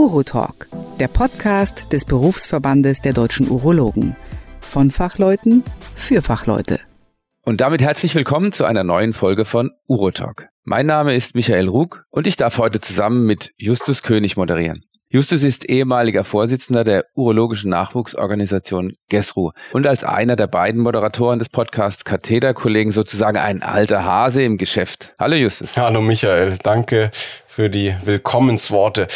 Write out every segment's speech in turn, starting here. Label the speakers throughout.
Speaker 1: Urotalk, der Podcast des Berufsverbandes der deutschen Urologen. Von Fachleuten für Fachleute.
Speaker 2: Und damit herzlich willkommen zu einer neuen Folge von Urotalk. Mein Name ist Michael Rug und ich darf heute zusammen mit Justus König moderieren. Justus ist ehemaliger Vorsitzender der urologischen Nachwuchsorganisation GESRU und als einer der beiden Moderatoren des Podcasts Kathederkollegen sozusagen ein alter Hase im Geschäft. Hallo Justus.
Speaker 3: Hallo Michael, danke für die Willkommensworte.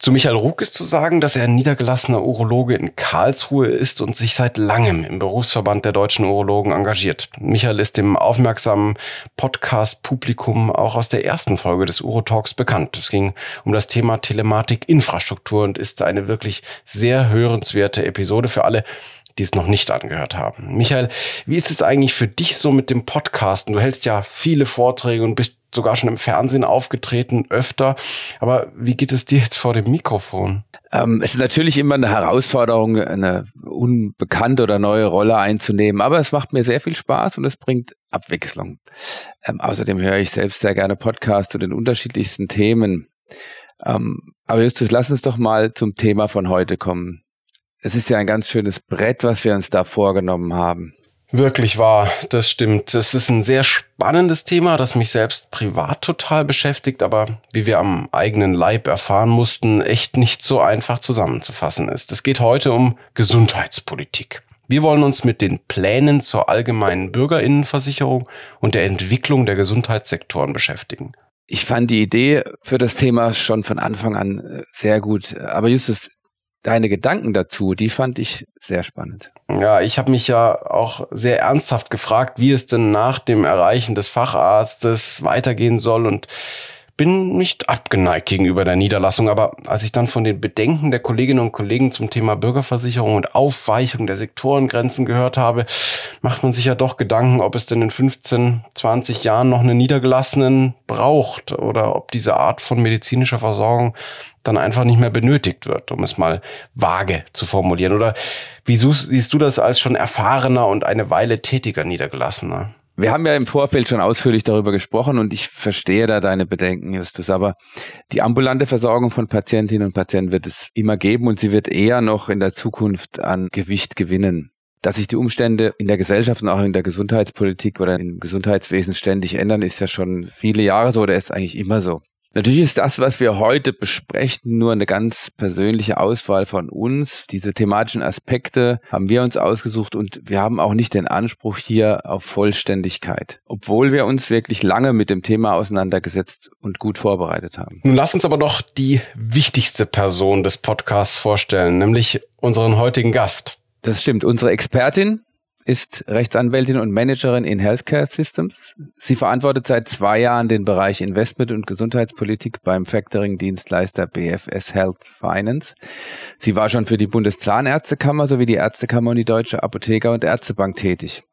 Speaker 3: Zu Michael Ruck ist zu sagen, dass er niedergelassener Urologe in Karlsruhe ist und sich seit langem im Berufsverband der deutschen Urologen engagiert. Michael ist dem aufmerksamen Podcast-Publikum auch aus der ersten Folge des Urotalks bekannt. Es ging um das Thema Telematik-Infrastruktur und ist eine wirklich sehr hörenswerte Episode für alle, die es noch nicht angehört haben. Michael, wie ist es eigentlich für dich so mit dem Podcasten? Du hältst ja viele Vorträge und bist sogar schon im Fernsehen aufgetreten, öfter. Aber wie geht es dir jetzt vor dem Mikrofon?
Speaker 2: Ähm, es ist natürlich immer eine Herausforderung, eine unbekannte oder neue Rolle einzunehmen, aber es macht mir sehr viel Spaß und es bringt Abwechslung. Ähm, außerdem höre ich selbst sehr gerne Podcasts zu den unterschiedlichsten Themen. Ähm, aber Justus, lass uns doch mal zum Thema von heute kommen. Es ist ja ein ganz schönes Brett, was wir uns da vorgenommen haben.
Speaker 3: Wirklich wahr, das stimmt. Es ist ein sehr spannendes Thema, das mich selbst privat total beschäftigt, aber wie wir am eigenen Leib erfahren mussten, echt nicht so einfach zusammenzufassen ist. Es geht heute um Gesundheitspolitik. Wir wollen uns mit den Plänen zur allgemeinen Bürgerinnenversicherung und der Entwicklung der Gesundheitssektoren beschäftigen.
Speaker 2: Ich fand die Idee für das Thema schon von Anfang an äh, sehr gut. Aber Justus, deine Gedanken dazu, die fand ich sehr spannend.
Speaker 3: Ja, ich habe mich ja auch sehr ernsthaft gefragt, wie es denn nach dem Erreichen des Facharztes weitergehen soll und bin nicht abgeneigt gegenüber der Niederlassung, aber als ich dann von den Bedenken der Kolleginnen und Kollegen zum Thema Bürgerversicherung und Aufweichung der Sektorengrenzen gehört habe, macht man sich ja doch Gedanken, ob es denn in 15, 20 Jahren noch einen Niedergelassenen braucht oder ob diese Art von medizinischer Versorgung dann einfach nicht mehr benötigt wird, um es mal vage zu formulieren. Oder wie siehst du das als schon erfahrener und eine Weile tätiger Niedergelassener?
Speaker 2: Wir haben ja im Vorfeld schon ausführlich darüber gesprochen und ich verstehe da deine Bedenken, Justus. Aber die ambulante Versorgung von Patientinnen und Patienten wird es immer geben und sie wird eher noch in der Zukunft an Gewicht gewinnen. Dass sich die Umstände in der Gesellschaft und auch in der Gesundheitspolitik oder im Gesundheitswesen ständig ändern, ist ja schon viele Jahre so oder ist eigentlich immer so. Natürlich ist das, was wir heute besprechen, nur eine ganz persönliche Auswahl von uns. Diese thematischen Aspekte haben wir uns ausgesucht und wir haben auch nicht den Anspruch hier auf Vollständigkeit, obwohl wir uns wirklich lange mit dem Thema auseinandergesetzt und gut vorbereitet haben.
Speaker 3: Nun lass uns aber doch die wichtigste Person des Podcasts vorstellen, nämlich unseren heutigen Gast.
Speaker 2: Das stimmt. Unsere Expertin ist Rechtsanwältin und Managerin in Healthcare Systems. Sie verantwortet seit zwei Jahren den Bereich Investment und Gesundheitspolitik beim Factoring-Dienstleister BFS Health Finance. Sie war schon für die Bundeszahnärztekammer sowie die Ärztekammer und die Deutsche Apotheker- und Ärztebank tätig.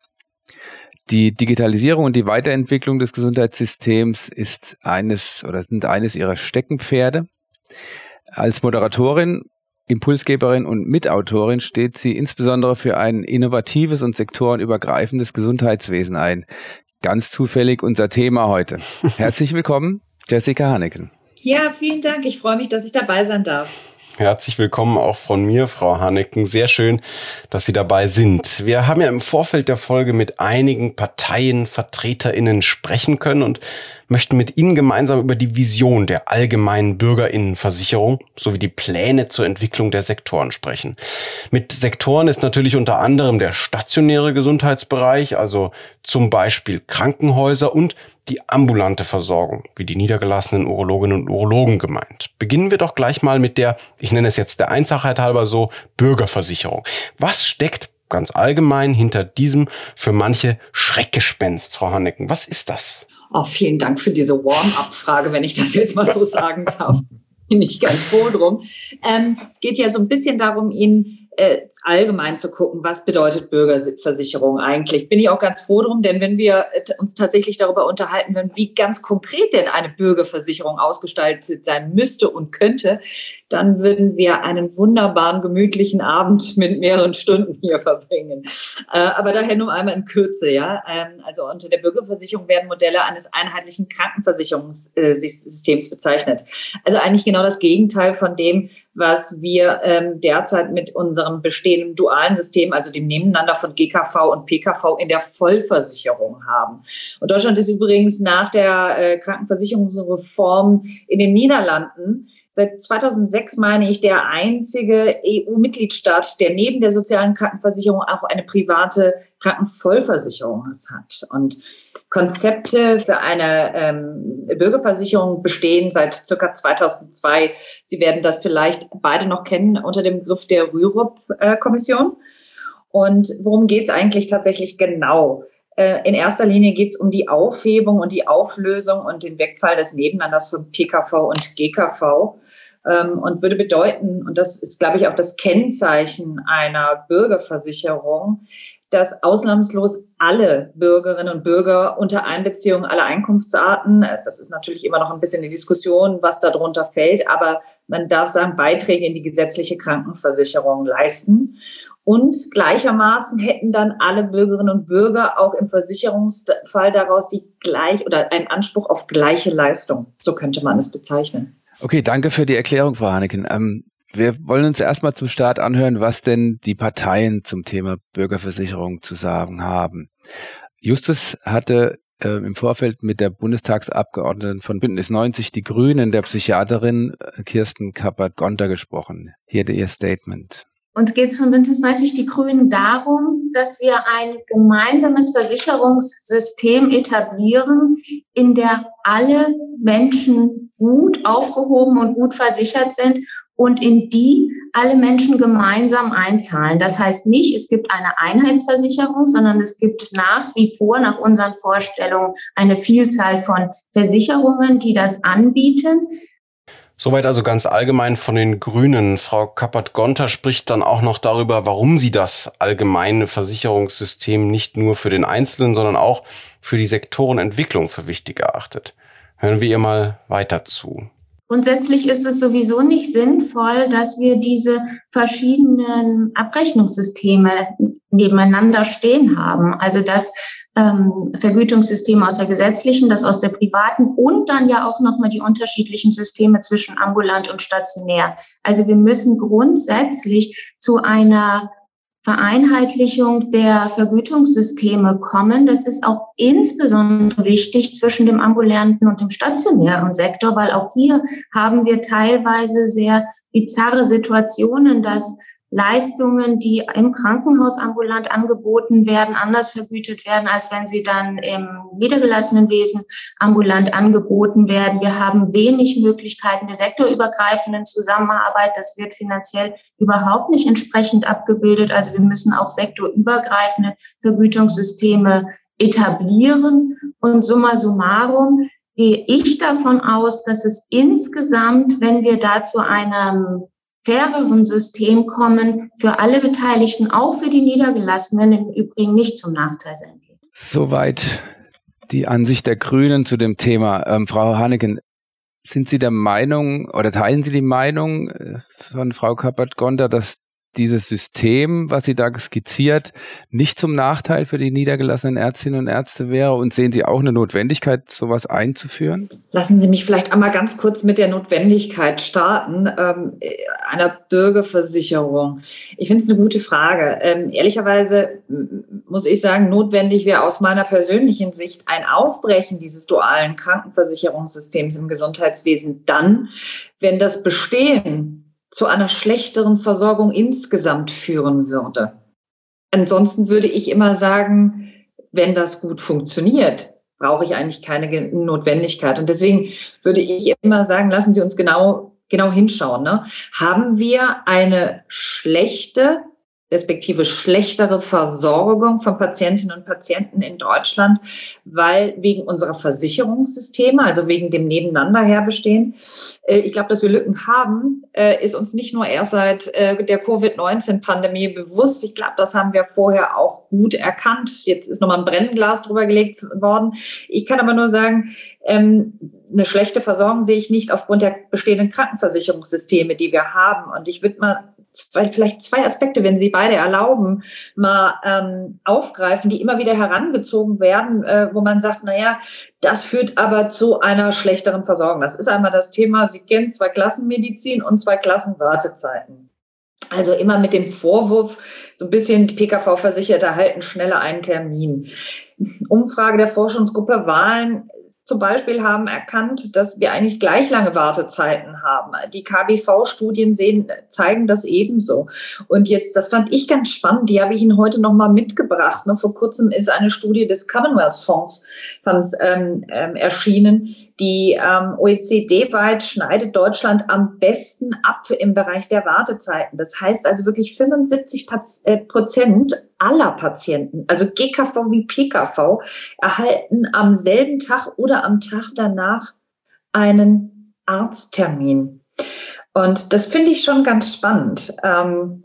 Speaker 2: Die Digitalisierung und die Weiterentwicklung des Gesundheitssystems ist eines oder sind eines ihrer Steckenpferde. Als Moderatorin Impulsgeberin und Mitautorin steht sie insbesondere für ein innovatives und sektorenübergreifendes Gesundheitswesen ein. Ganz zufällig unser Thema heute. Herzlich willkommen, Jessica Hanneken.
Speaker 4: Ja, vielen Dank. Ich freue mich, dass ich dabei sein darf.
Speaker 3: Herzlich willkommen auch von mir, Frau Hanneken. Sehr schön, dass Sie dabei sind. Wir haben ja im Vorfeld der Folge mit einigen Parteienvertreterinnen sprechen können und möchten mit Ihnen gemeinsam über die Vision der allgemeinen Bürgerinnenversicherung sowie die Pläne zur Entwicklung der Sektoren sprechen. Mit Sektoren ist natürlich unter anderem der stationäre Gesundheitsbereich, also zum Beispiel Krankenhäuser und die ambulante Versorgung, wie die niedergelassenen Urologinnen und Urologen gemeint. Beginnen wir doch gleich mal mit der, ich nenne es jetzt der Einfachheit halber so, Bürgerversicherung. Was steckt ganz allgemein hinter diesem für manche Schreckgespenst, Frau Hanneken? Was ist das?
Speaker 4: Oh, vielen Dank für diese Warm-up-Frage, wenn ich das jetzt mal so sagen darf. Bin ich ganz froh drum. Ähm, es geht ja so ein bisschen darum, Ihnen äh, allgemein zu gucken, was bedeutet Bürgerversicherung eigentlich. Bin ich auch ganz froh drum, denn wenn wir äh, uns tatsächlich darüber unterhalten würden, wie ganz konkret denn eine Bürgerversicherung ausgestaltet sein müsste und könnte, dann würden wir einen wunderbaren, gemütlichen Abend mit mehreren Stunden hier verbringen. Äh, aber daher nur einmal in Kürze, ja. Ähm, also unter der Bürgerversicherung werden Modelle eines einheitlichen Krankenversicherungssystems bezeichnet. Also eigentlich genau das Gegenteil von dem, was wir ähm, derzeit mit unserem bestehenden dualen System, also dem Nebeneinander von GKV und PKV in der Vollversicherung haben. Und Deutschland ist übrigens nach der äh, Krankenversicherungsreform in den Niederlanden seit 2006 meine ich der einzige EU-Mitgliedstaat, der neben der sozialen Krankenversicherung auch eine private Krankenvollversicherung hat. Und Konzepte für eine ähm, Bürgerversicherung bestehen seit circa 2002. Sie werden das vielleicht beide noch kennen unter dem Begriff der Rürup-Kommission. Und worum geht es eigentlich tatsächlich genau? Äh, in erster Linie geht es um die Aufhebung und die Auflösung und den Wegfall des Nebeneinanders von PKV und GKV ähm, und würde bedeuten, und das ist, glaube ich, auch das Kennzeichen einer Bürgerversicherung, dass ausnahmslos alle Bürgerinnen und Bürger unter Einbeziehung aller Einkunftsarten, äh, das ist natürlich immer noch ein bisschen die Diskussion, was darunter fällt, aber man darf sagen, Beiträge in die gesetzliche Krankenversicherung leisten. Und gleichermaßen hätten dann alle Bürgerinnen und Bürger auch im Versicherungsfall daraus die gleich oder einen Anspruch auf gleiche Leistung. So könnte man es bezeichnen.
Speaker 2: Okay, danke für die Erklärung, Frau Haneken. Ähm, wir wollen uns erstmal zum Start anhören, was denn die Parteien zum Thema Bürgerversicherung zu sagen haben. Justus hatte äh, im Vorfeld mit der Bundestagsabgeordneten von Bündnis 90, die Grünen, der Psychiaterin äh, Kirsten Kappert-Gonter gesprochen. Hier ihr Statement.
Speaker 5: Uns geht es von Bündnis 90 Die Grünen darum, dass wir ein gemeinsames Versicherungssystem etablieren, in der alle Menschen gut aufgehoben und gut versichert sind und in die alle Menschen gemeinsam einzahlen. Das heißt nicht, es gibt eine Einheitsversicherung, sondern es gibt nach wie vor, nach unseren Vorstellungen, eine Vielzahl von Versicherungen, die das anbieten.
Speaker 3: Soweit also ganz allgemein von den Grünen. Frau Kappert-Gonter spricht dann auch noch darüber, warum sie das allgemeine Versicherungssystem nicht nur für den Einzelnen, sondern auch für die Sektorenentwicklung für wichtig erachtet. Hören wir ihr mal weiter zu.
Speaker 5: Grundsätzlich ist es sowieso nicht sinnvoll, dass wir diese verschiedenen Abrechnungssysteme nebeneinander stehen haben. Also dass ähm, Vergütungssysteme aus der gesetzlichen, das aus der privaten und dann ja auch nochmal die unterschiedlichen Systeme zwischen ambulant und stationär. Also wir müssen grundsätzlich zu einer Vereinheitlichung der Vergütungssysteme kommen. Das ist auch insbesondere wichtig zwischen dem ambulanten und dem stationären Sektor, weil auch hier haben wir teilweise sehr bizarre Situationen, dass Leistungen, die im Krankenhaus ambulant angeboten werden, anders vergütet werden, als wenn sie dann im niedergelassenen Wesen ambulant angeboten werden. Wir haben wenig Möglichkeiten der sektorübergreifenden Zusammenarbeit. Das wird finanziell überhaupt nicht entsprechend abgebildet. Also wir müssen auch sektorübergreifende Vergütungssysteme etablieren. Und summa summarum gehe ich davon aus, dass es insgesamt, wenn wir da zu einem faireren System kommen, für alle Beteiligten, auch für die Niedergelassenen im Übrigen nicht zum Nachteil sein wird.
Speaker 2: Soweit die Ansicht der Grünen zu dem Thema. Ähm, Frau Haneken, sind Sie der Meinung oder teilen Sie die Meinung äh, von Frau Kappert-Gonter, dass dieses System, was Sie da skizziert, nicht zum Nachteil für die niedergelassenen Ärztinnen und Ärzte wäre? Und sehen Sie auch eine Notwendigkeit, sowas einzuführen?
Speaker 4: Lassen Sie mich vielleicht einmal ganz kurz mit der Notwendigkeit starten, ähm, einer Bürgerversicherung. Ich finde es eine gute Frage. Ähm, ehrlicherweise muss ich sagen, notwendig wäre aus meiner persönlichen Sicht ein Aufbrechen dieses dualen Krankenversicherungssystems im Gesundheitswesen dann, wenn das Bestehen zu einer schlechteren Versorgung insgesamt führen würde. Ansonsten würde ich immer sagen, wenn das gut funktioniert, brauche ich eigentlich keine Notwendigkeit. Und deswegen würde ich immer sagen, lassen Sie uns genau, genau hinschauen. Ne? Haben wir eine schlechte respektive schlechtere Versorgung von Patientinnen und Patienten in Deutschland, weil wegen unserer Versicherungssysteme, also wegen dem Nebeneinander herbestehen. Äh, ich glaube, dass wir Lücken haben, äh, ist uns nicht nur erst seit äh, der Covid-19-Pandemie bewusst. Ich glaube, das haben wir vorher auch gut erkannt. Jetzt ist nochmal ein Brennglas drüber gelegt worden. Ich kann aber nur sagen, ähm, eine schlechte Versorgung sehe ich nicht aufgrund der bestehenden Krankenversicherungssysteme, die wir haben. Und ich würde mal zwei, vielleicht zwei Aspekte, wenn Sie beide erlauben, mal ähm, aufgreifen, die immer wieder herangezogen werden, äh, wo man sagt, na ja, das führt aber zu einer schlechteren Versorgung. Das ist einmal das Thema, Sie kennen zwei Klassenmedizin und zwei Klassenwartezeiten. Also immer mit dem Vorwurf, so ein bisschen PKV-Versicherte erhalten schneller einen Termin. Umfrage der Forschungsgruppe Wahlen zum Beispiel haben erkannt, dass wir eigentlich gleich lange Wartezeiten haben. Die KBV-Studien sehen, zeigen das ebenso. Und jetzt, das fand ich ganz spannend, die habe ich Ihnen heute nochmal mitgebracht. Vor kurzem ist eine Studie des Commonwealth Fonds ähm, ähm, erschienen, die ähm, OECD-weit schneidet Deutschland am besten ab im Bereich der Wartezeiten. Das heißt also wirklich 75 äh, Prozent aller Patienten, also GKV wie PKV, erhalten am selben Tag oder am Tag danach einen Arzttermin. Und das finde ich schon ganz spannend. Ähm,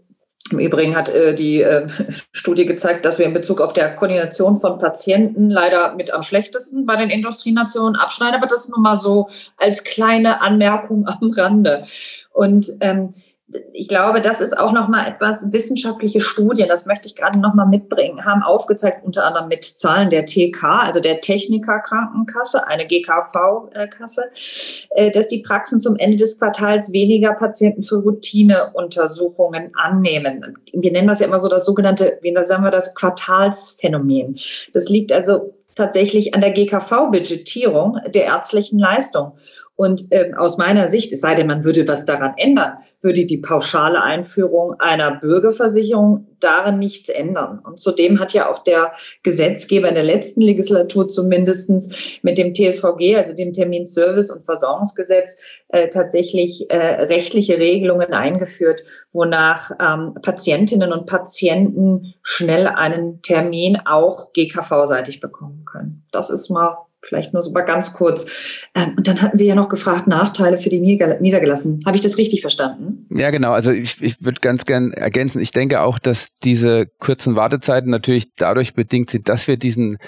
Speaker 4: im Übrigen hat äh, die äh, Studie gezeigt, dass wir in Bezug auf der Koordination von Patienten leider mit am schlechtesten bei den Industrienationen abschneiden, aber das nur mal so als kleine Anmerkung am Rande. Und ähm, ich glaube, das ist auch noch mal etwas wissenschaftliche Studien, das möchte ich gerade noch mal mitbringen, haben aufgezeigt, unter anderem mit Zahlen der TK, also der Technikerkrankenkasse, eine GKV-Kasse, äh, dass die Praxen zum Ende des Quartals weniger Patienten für Routineuntersuchungen annehmen. Wir nennen das ja immer so das sogenannte, wie sagen wir das, Quartalsphänomen. Das liegt also tatsächlich an der GKV-Budgetierung der ärztlichen Leistung. Und ähm, aus meiner Sicht, es sei denn, man würde was daran ändern, würde die pauschale Einführung einer Bürgerversicherung darin nichts ändern. Und zudem hat ja auch der Gesetzgeber in der letzten Legislatur zumindestens mit dem TSVG, also dem Terminservice- und Versorgungsgesetz, äh, tatsächlich äh, rechtliche Regelungen eingeführt, wonach ähm, Patientinnen und Patienten schnell einen Termin auch GKV-seitig bekommen können. Das ist mal Vielleicht nur so mal ganz kurz. Ähm, und dann hatten Sie ja noch gefragt, Nachteile für die Niedergelassenen. Habe ich das richtig verstanden?
Speaker 2: Ja, genau. Also ich, ich würde ganz gern ergänzen. Ich denke auch, dass diese kurzen Wartezeiten natürlich dadurch bedingt sind, dass wir diesen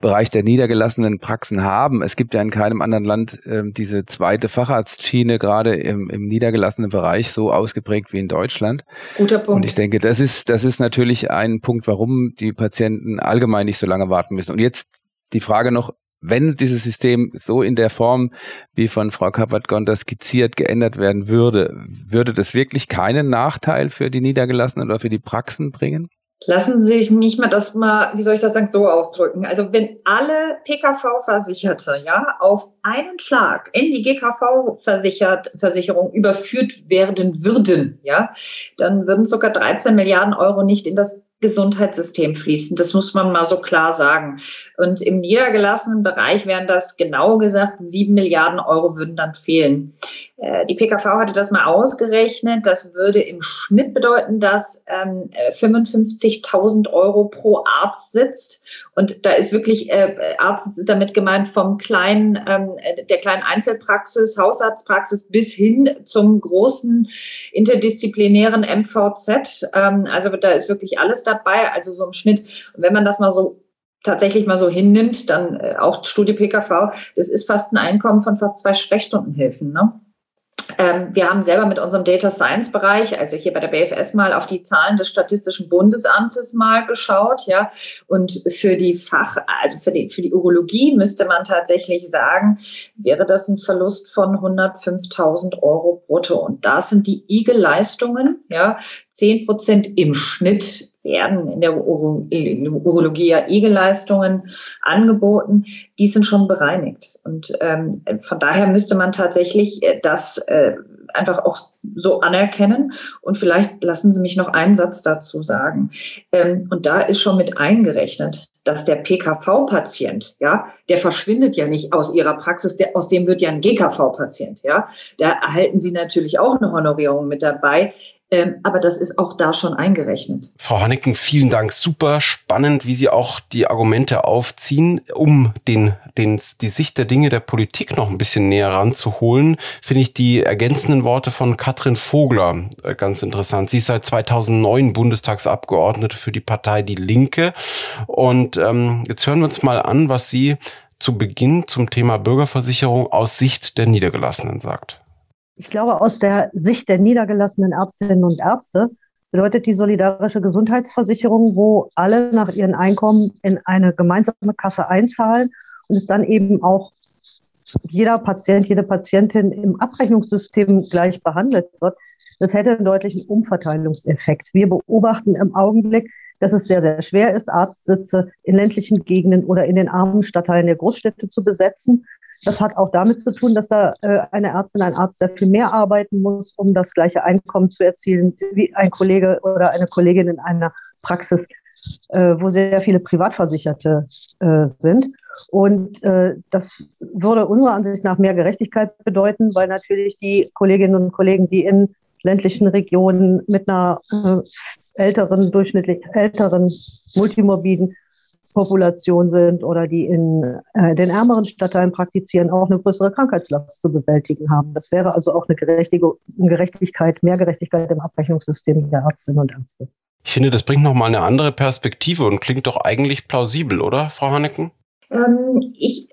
Speaker 2: Bereich der niedergelassenen Praxen haben. Es gibt ja in keinem anderen Land ähm, diese zweite Facharztschiene gerade im, im niedergelassenen Bereich so ausgeprägt wie in Deutschland.
Speaker 4: Guter Punkt.
Speaker 2: Und ich denke, das ist, das ist natürlich ein Punkt, warum die Patienten allgemein nicht so lange warten müssen. Und jetzt die Frage noch, wenn dieses System so in der Form, wie von Frau Kappert-Gonter skizziert, geändert werden würde, würde das wirklich keinen Nachteil für die Niedergelassenen oder für die Praxen bringen?
Speaker 4: Lassen Sie mich mal das mal, wie soll ich das sagen, so ausdrücken. Also wenn alle PKV-Versicherte ja auf einen Schlag in die GKV-Versicherung überführt werden würden, ja, dann würden sogar 13 Milliarden Euro nicht in das Gesundheitssystem fließen. Das muss man mal so klar sagen. Und im niedergelassenen Bereich wären das genau gesagt sieben Milliarden Euro würden dann fehlen. Äh, die PKV hatte das mal ausgerechnet. Das würde im Schnitt bedeuten, dass ähm, 55.000 Euro pro Arzt sitzt. Und da ist wirklich, äh, Arzt ist damit gemeint vom kleinen, ähm, der kleinen Einzelpraxis, Hausarztpraxis bis hin zum großen interdisziplinären MVZ. Ähm, also da ist wirklich alles dabei, also so im Schnitt. Und wenn man das mal so tatsächlich mal so hinnimmt, dann äh, auch Studie PKV, das ist fast ein Einkommen von fast zwei Sprechstundenhilfen. Ne? Ähm, wir haben selber mit unserem Data Science Bereich, also hier bei der BFS mal auf die Zahlen des Statistischen Bundesamtes mal geschaut, ja. Und für die Fach, also für die, für die Urologie müsste man tatsächlich sagen, wäre das ein Verlust von 105.000 Euro brutto. Und da sind die IG-Leistungen, ja, 10 Prozent im Schnitt werden in der Urologie ja EGE-Leistungen angeboten, die sind schon bereinigt. Und ähm, von daher müsste man tatsächlich äh, das äh, einfach auch so anerkennen. Und vielleicht lassen Sie mich noch einen Satz dazu sagen. Ähm, und da ist schon mit eingerechnet, dass der PKV-Patient, ja, der verschwindet ja nicht aus Ihrer Praxis, der, aus dem wird ja ein GKV-Patient, ja. Da erhalten Sie natürlich auch eine Honorierung mit dabei. Ähm, aber das ist auch da schon eingerechnet.
Speaker 3: Frau Hanneken, vielen Dank. Super spannend, wie Sie auch die Argumente aufziehen, um den, den, die Sicht der Dinge der Politik noch ein bisschen näher ranzuholen. Finde ich die ergänzenden Worte von Katrin Vogler äh, ganz interessant. Sie ist seit 2009 Bundestagsabgeordnete für die Partei Die Linke. Und ähm, jetzt hören wir uns mal an, was sie zu Beginn zum Thema Bürgerversicherung aus Sicht der Niedergelassenen sagt.
Speaker 6: Ich glaube, aus der Sicht der niedergelassenen Ärztinnen und Ärzte bedeutet die solidarische Gesundheitsversicherung, wo alle nach ihren Einkommen in eine gemeinsame Kasse einzahlen und es dann eben auch jeder Patient, jede Patientin im Abrechnungssystem gleich behandelt wird, das hätte einen deutlichen Umverteilungseffekt. Wir beobachten im Augenblick, dass es sehr, sehr schwer ist, Arztsitze in ländlichen Gegenden oder in den armen Stadtteilen der Großstädte zu besetzen. Das hat auch damit zu tun, dass da äh, eine Ärztin, ein Arzt sehr viel mehr arbeiten muss, um das gleiche Einkommen zu erzielen wie ein Kollege oder eine Kollegin in einer Praxis, äh, wo sehr viele Privatversicherte äh, sind. Und äh, das würde unserer Ansicht nach mehr Gerechtigkeit bedeuten, weil natürlich die Kolleginnen und Kollegen, die in ländlichen Regionen mit einer äh, älteren, durchschnittlich älteren, multimorbiden Population sind oder die in äh, den ärmeren Stadtteilen praktizieren, auch eine größere Krankheitslast zu bewältigen haben. Das wäre also auch eine, Gerechtigkeit, mehr Gerechtigkeit im Abrechnungssystem der Ärztinnen und Ärzte.
Speaker 3: Ich finde, das bringt nochmal eine andere Perspektive und klingt doch eigentlich plausibel, oder, Frau Hannecken?
Speaker 4: Ähm, ich,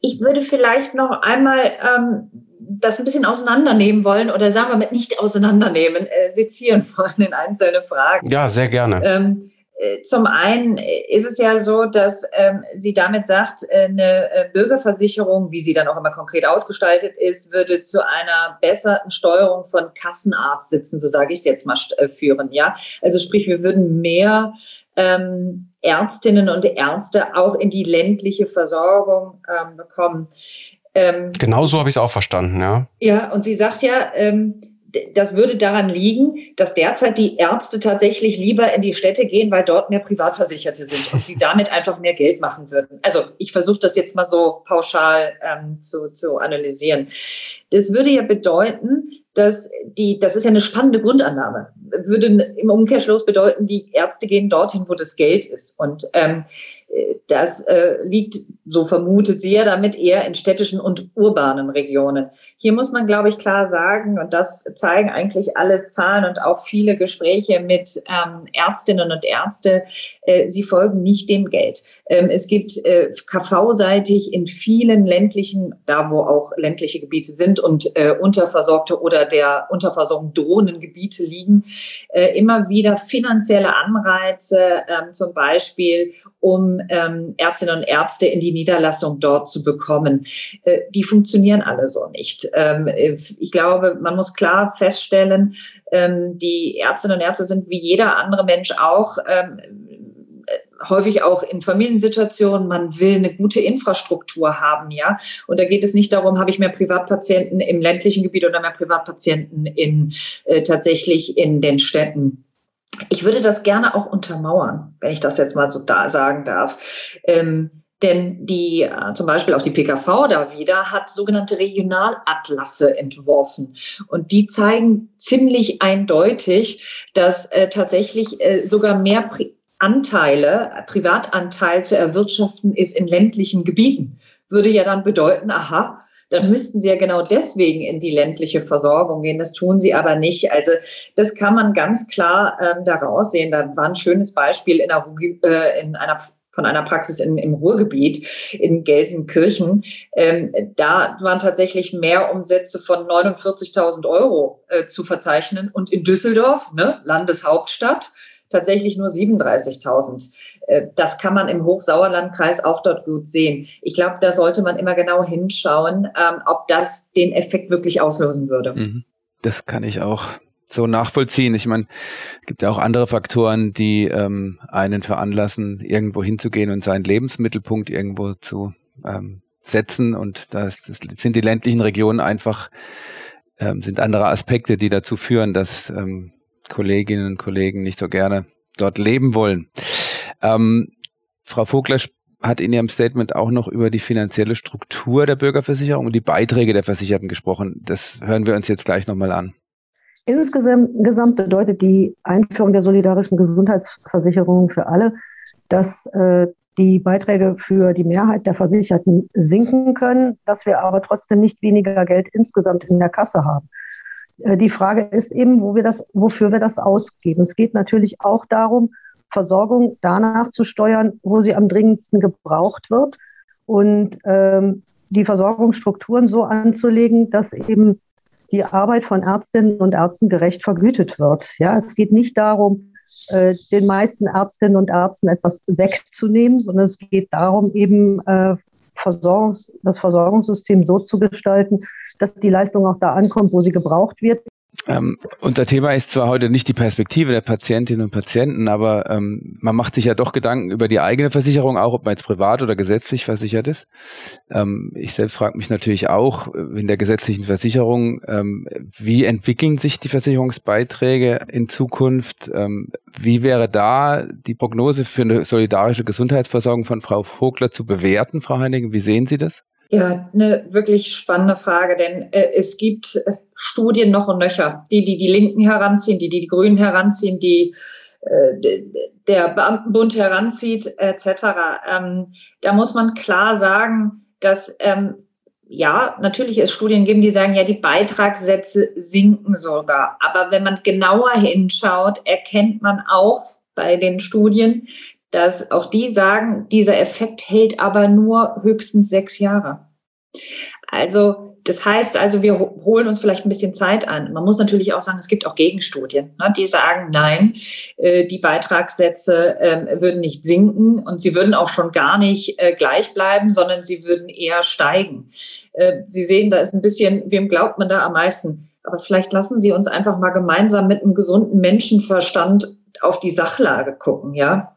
Speaker 4: ich würde vielleicht noch einmal ähm, das ein bisschen auseinandernehmen wollen oder sagen wir mit nicht auseinandernehmen, äh, sezieren wollen in einzelne Fragen.
Speaker 3: Ja, sehr gerne.
Speaker 4: Ähm, äh, zum einen ist es ja so, dass ähm, sie damit sagt, äh, eine äh, Bürgerversicherung, wie sie dann auch immer konkret ausgestaltet ist, würde zu einer besseren Steuerung von Kassenarztsitzen, so sage ich es jetzt mal, führen. Ja, also sprich, wir würden mehr ähm, Ärztinnen und Ärzte auch in die ländliche Versorgung ähm, bekommen.
Speaker 3: Ähm, genau so habe ich es auch verstanden, ja.
Speaker 4: Ja, und sie sagt ja, ähm, das würde daran liegen, dass derzeit die Ärzte tatsächlich lieber in die Städte gehen, weil dort mehr Privatversicherte sind und sie damit einfach mehr Geld machen würden. Also ich versuche das jetzt mal so pauschal ähm, zu, zu analysieren. Das würde ja bedeuten, dass die, das ist ja eine spannende Grundannahme, würde im Umkehrschluss bedeuten, die Ärzte gehen dorthin, wo das Geld ist. Und ähm, das äh, liegt, so vermutet sie ja, damit eher in städtischen und urbanen Regionen. Hier muss man, glaube ich, klar sagen, und das zeigen eigentlich alle Zahlen und auch viele Gespräche mit ähm, Ärztinnen und Ärzte, äh, sie folgen nicht dem Geld. Ähm, es gibt äh, KV-seitig in vielen ländlichen, da wo auch ländliche Gebiete sind und äh, unterversorgte oder der Unterversorgung drohenden Gebiete liegen, äh, immer wieder finanzielle Anreize, äh, zum Beispiel um ähm, Ärztinnen und Ärzte in die Niederlassung dort zu bekommen. Äh, die funktionieren alle so nicht. Ähm, ich glaube, man muss klar feststellen, ähm, die Ärztinnen und Ärzte sind wie jeder andere Mensch auch ähm, häufig auch in Familiensituationen, man will eine gute Infrastruktur haben, ja. Und da geht es nicht darum, habe ich mehr Privatpatienten im ländlichen Gebiet oder mehr Privatpatienten in äh, tatsächlich in den Städten. Ich würde das gerne auch untermauern, wenn ich das jetzt mal so da sagen darf. Ähm, denn die, äh, zum Beispiel auch die PKV da wieder, hat sogenannte Regionalatlasse entworfen. Und die zeigen ziemlich eindeutig, dass äh, tatsächlich äh, sogar mehr Pri Anteile, Privatanteil zu erwirtschaften ist in ländlichen Gebieten. Würde ja dann bedeuten, aha, dann müssten sie ja genau deswegen in die ländliche Versorgung gehen. Das tun sie aber nicht. Also das kann man ganz klar ähm, daraus sehen. Da war ein schönes Beispiel in einer, äh, in einer von einer Praxis in, im Ruhrgebiet in Gelsenkirchen. Ähm, da waren tatsächlich mehr Umsätze von 49.000 Euro äh, zu verzeichnen. Und in Düsseldorf, ne, Landeshauptstadt, tatsächlich nur 37.000. Äh, das kann man im Hochsauerlandkreis auch dort gut sehen. Ich glaube, da sollte man immer genau hinschauen, ähm, ob das den Effekt wirklich auslösen würde. Mhm.
Speaker 2: Das kann ich auch so nachvollziehen. Ich meine, es gibt ja auch andere Faktoren, die ähm, einen veranlassen, irgendwo hinzugehen und seinen Lebensmittelpunkt irgendwo zu ähm, setzen. Und das, das sind die ländlichen Regionen einfach, ähm, sind andere Aspekte, die dazu führen, dass ähm, Kolleginnen und Kollegen nicht so gerne dort leben wollen. Ähm, Frau Vogler hat in ihrem Statement auch noch über die finanzielle Struktur der Bürgerversicherung und die Beiträge der Versicherten gesprochen. Das hören wir uns jetzt gleich nochmal an.
Speaker 6: Insgesamt bedeutet die Einführung der solidarischen Gesundheitsversicherung für alle, dass äh, die Beiträge für die Mehrheit der Versicherten sinken können, dass wir aber trotzdem nicht weniger Geld insgesamt in der Kasse haben. Äh, die Frage ist eben, wo wir das, wofür wir das ausgeben. Es geht natürlich auch darum, Versorgung danach zu steuern, wo sie am dringendsten gebraucht wird und ähm, die Versorgungsstrukturen so anzulegen, dass eben die Arbeit von Ärztinnen und Ärzten gerecht vergütet wird. Ja, es geht nicht darum, äh, den meisten Ärztinnen und Ärzten etwas wegzunehmen, sondern es geht darum, eben äh, Versorgungs-, das Versorgungssystem so zu gestalten, dass die Leistung auch da ankommt, wo sie gebraucht wird.
Speaker 2: Ähm, unser Thema ist zwar heute nicht die Perspektive der Patientinnen und Patienten, aber ähm, man macht sich ja doch Gedanken über die eigene Versicherung, auch ob man jetzt privat oder gesetzlich versichert ist. Ähm, ich selbst frage mich natürlich auch in der gesetzlichen Versicherung, ähm, wie entwickeln sich die Versicherungsbeiträge in Zukunft? Ähm, wie wäre da die Prognose für eine solidarische Gesundheitsversorgung von Frau Vogler zu bewerten, Frau Heinigen? Wie sehen Sie das?
Speaker 4: Ja, eine wirklich spannende Frage, denn äh, es gibt äh, Studien noch und nöcher, die, die die Linken heranziehen, die, die die Grünen heranziehen, die äh, der Beamtenbund heranzieht, etc. Ähm, da muss man klar sagen, dass ähm, ja, natürlich es Studien geben, die sagen, ja, die Beitragssätze sinken sogar. Aber wenn man genauer hinschaut, erkennt man auch bei den Studien, dass auch die sagen, dieser Effekt hält aber nur höchstens sechs Jahre. Also das heißt also, wir holen uns vielleicht ein bisschen Zeit an. Man muss natürlich auch sagen, es gibt auch Gegenstudien, ne, die sagen, nein, äh, die Beitragssätze äh, würden nicht sinken und sie würden auch schon gar nicht äh, gleich bleiben, sondern sie würden eher steigen. Äh, sie sehen, da ist ein bisschen, wem glaubt man da am meisten? Aber vielleicht lassen Sie uns einfach mal gemeinsam mit einem gesunden Menschenverstand auf die Sachlage gucken, ja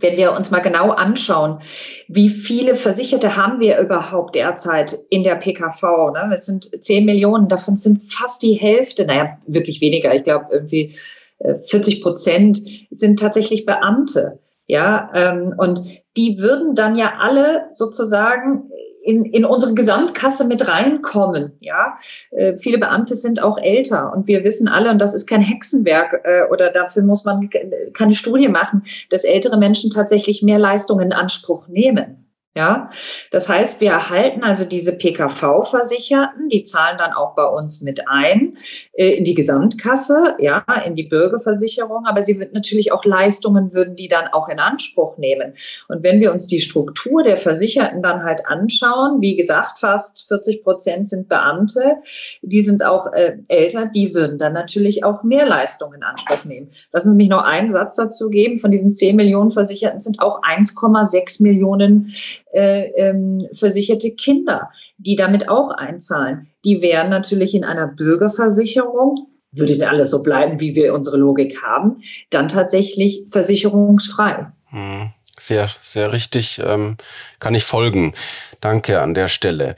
Speaker 4: wenn wir uns mal genau anschauen, wie viele Versicherte haben wir überhaupt derzeit in der PKV? Ne? Es sind 10 Millionen, davon sind fast die Hälfte, naja, wirklich weniger, ich glaube irgendwie 40 äh, Prozent sind tatsächlich Beamte. Ja, ähm, und die würden dann ja alle sozusagen in, in unsere Gesamtkasse mit reinkommen. Ja, äh, viele Beamte sind auch älter und wir wissen alle, und das ist kein Hexenwerk äh, oder dafür muss man keine Studie machen, dass ältere Menschen tatsächlich mehr Leistungen in Anspruch nehmen. Ja, das heißt, wir erhalten also diese PKV-Versicherten, die zahlen dann auch bei uns mit ein äh, in die Gesamtkasse, ja, in die Bürgerversicherung, aber sie wird natürlich auch Leistungen würden die dann auch in Anspruch nehmen. Und wenn wir uns die Struktur der Versicherten dann halt anschauen, wie gesagt, fast 40 Prozent sind Beamte, die sind auch äh, älter, die würden dann natürlich auch mehr Leistungen in Anspruch nehmen. Lassen Sie mich noch einen Satz dazu geben. Von diesen 10 Millionen Versicherten sind auch 1,6 Millionen äh, ähm, versicherte Kinder, die damit auch einzahlen. Die wären natürlich in einer Bürgerversicherung, würde denn alles so bleiben, wie wir unsere Logik haben, dann tatsächlich versicherungsfrei.
Speaker 3: Hm, sehr, sehr richtig, ähm, kann ich folgen. Danke an der Stelle.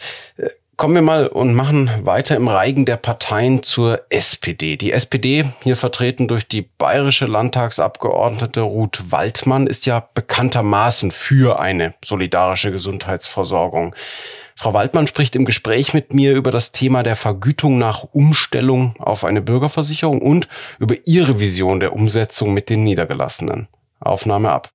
Speaker 3: Kommen wir mal und machen weiter im Reigen der Parteien zur SPD. Die SPD, hier vertreten durch die bayerische Landtagsabgeordnete Ruth Waldmann, ist ja bekanntermaßen für eine solidarische Gesundheitsversorgung. Frau Waldmann spricht im Gespräch mit mir über das Thema der Vergütung nach Umstellung auf eine Bürgerversicherung und über ihre Vision der Umsetzung mit den Niedergelassenen. Aufnahme ab.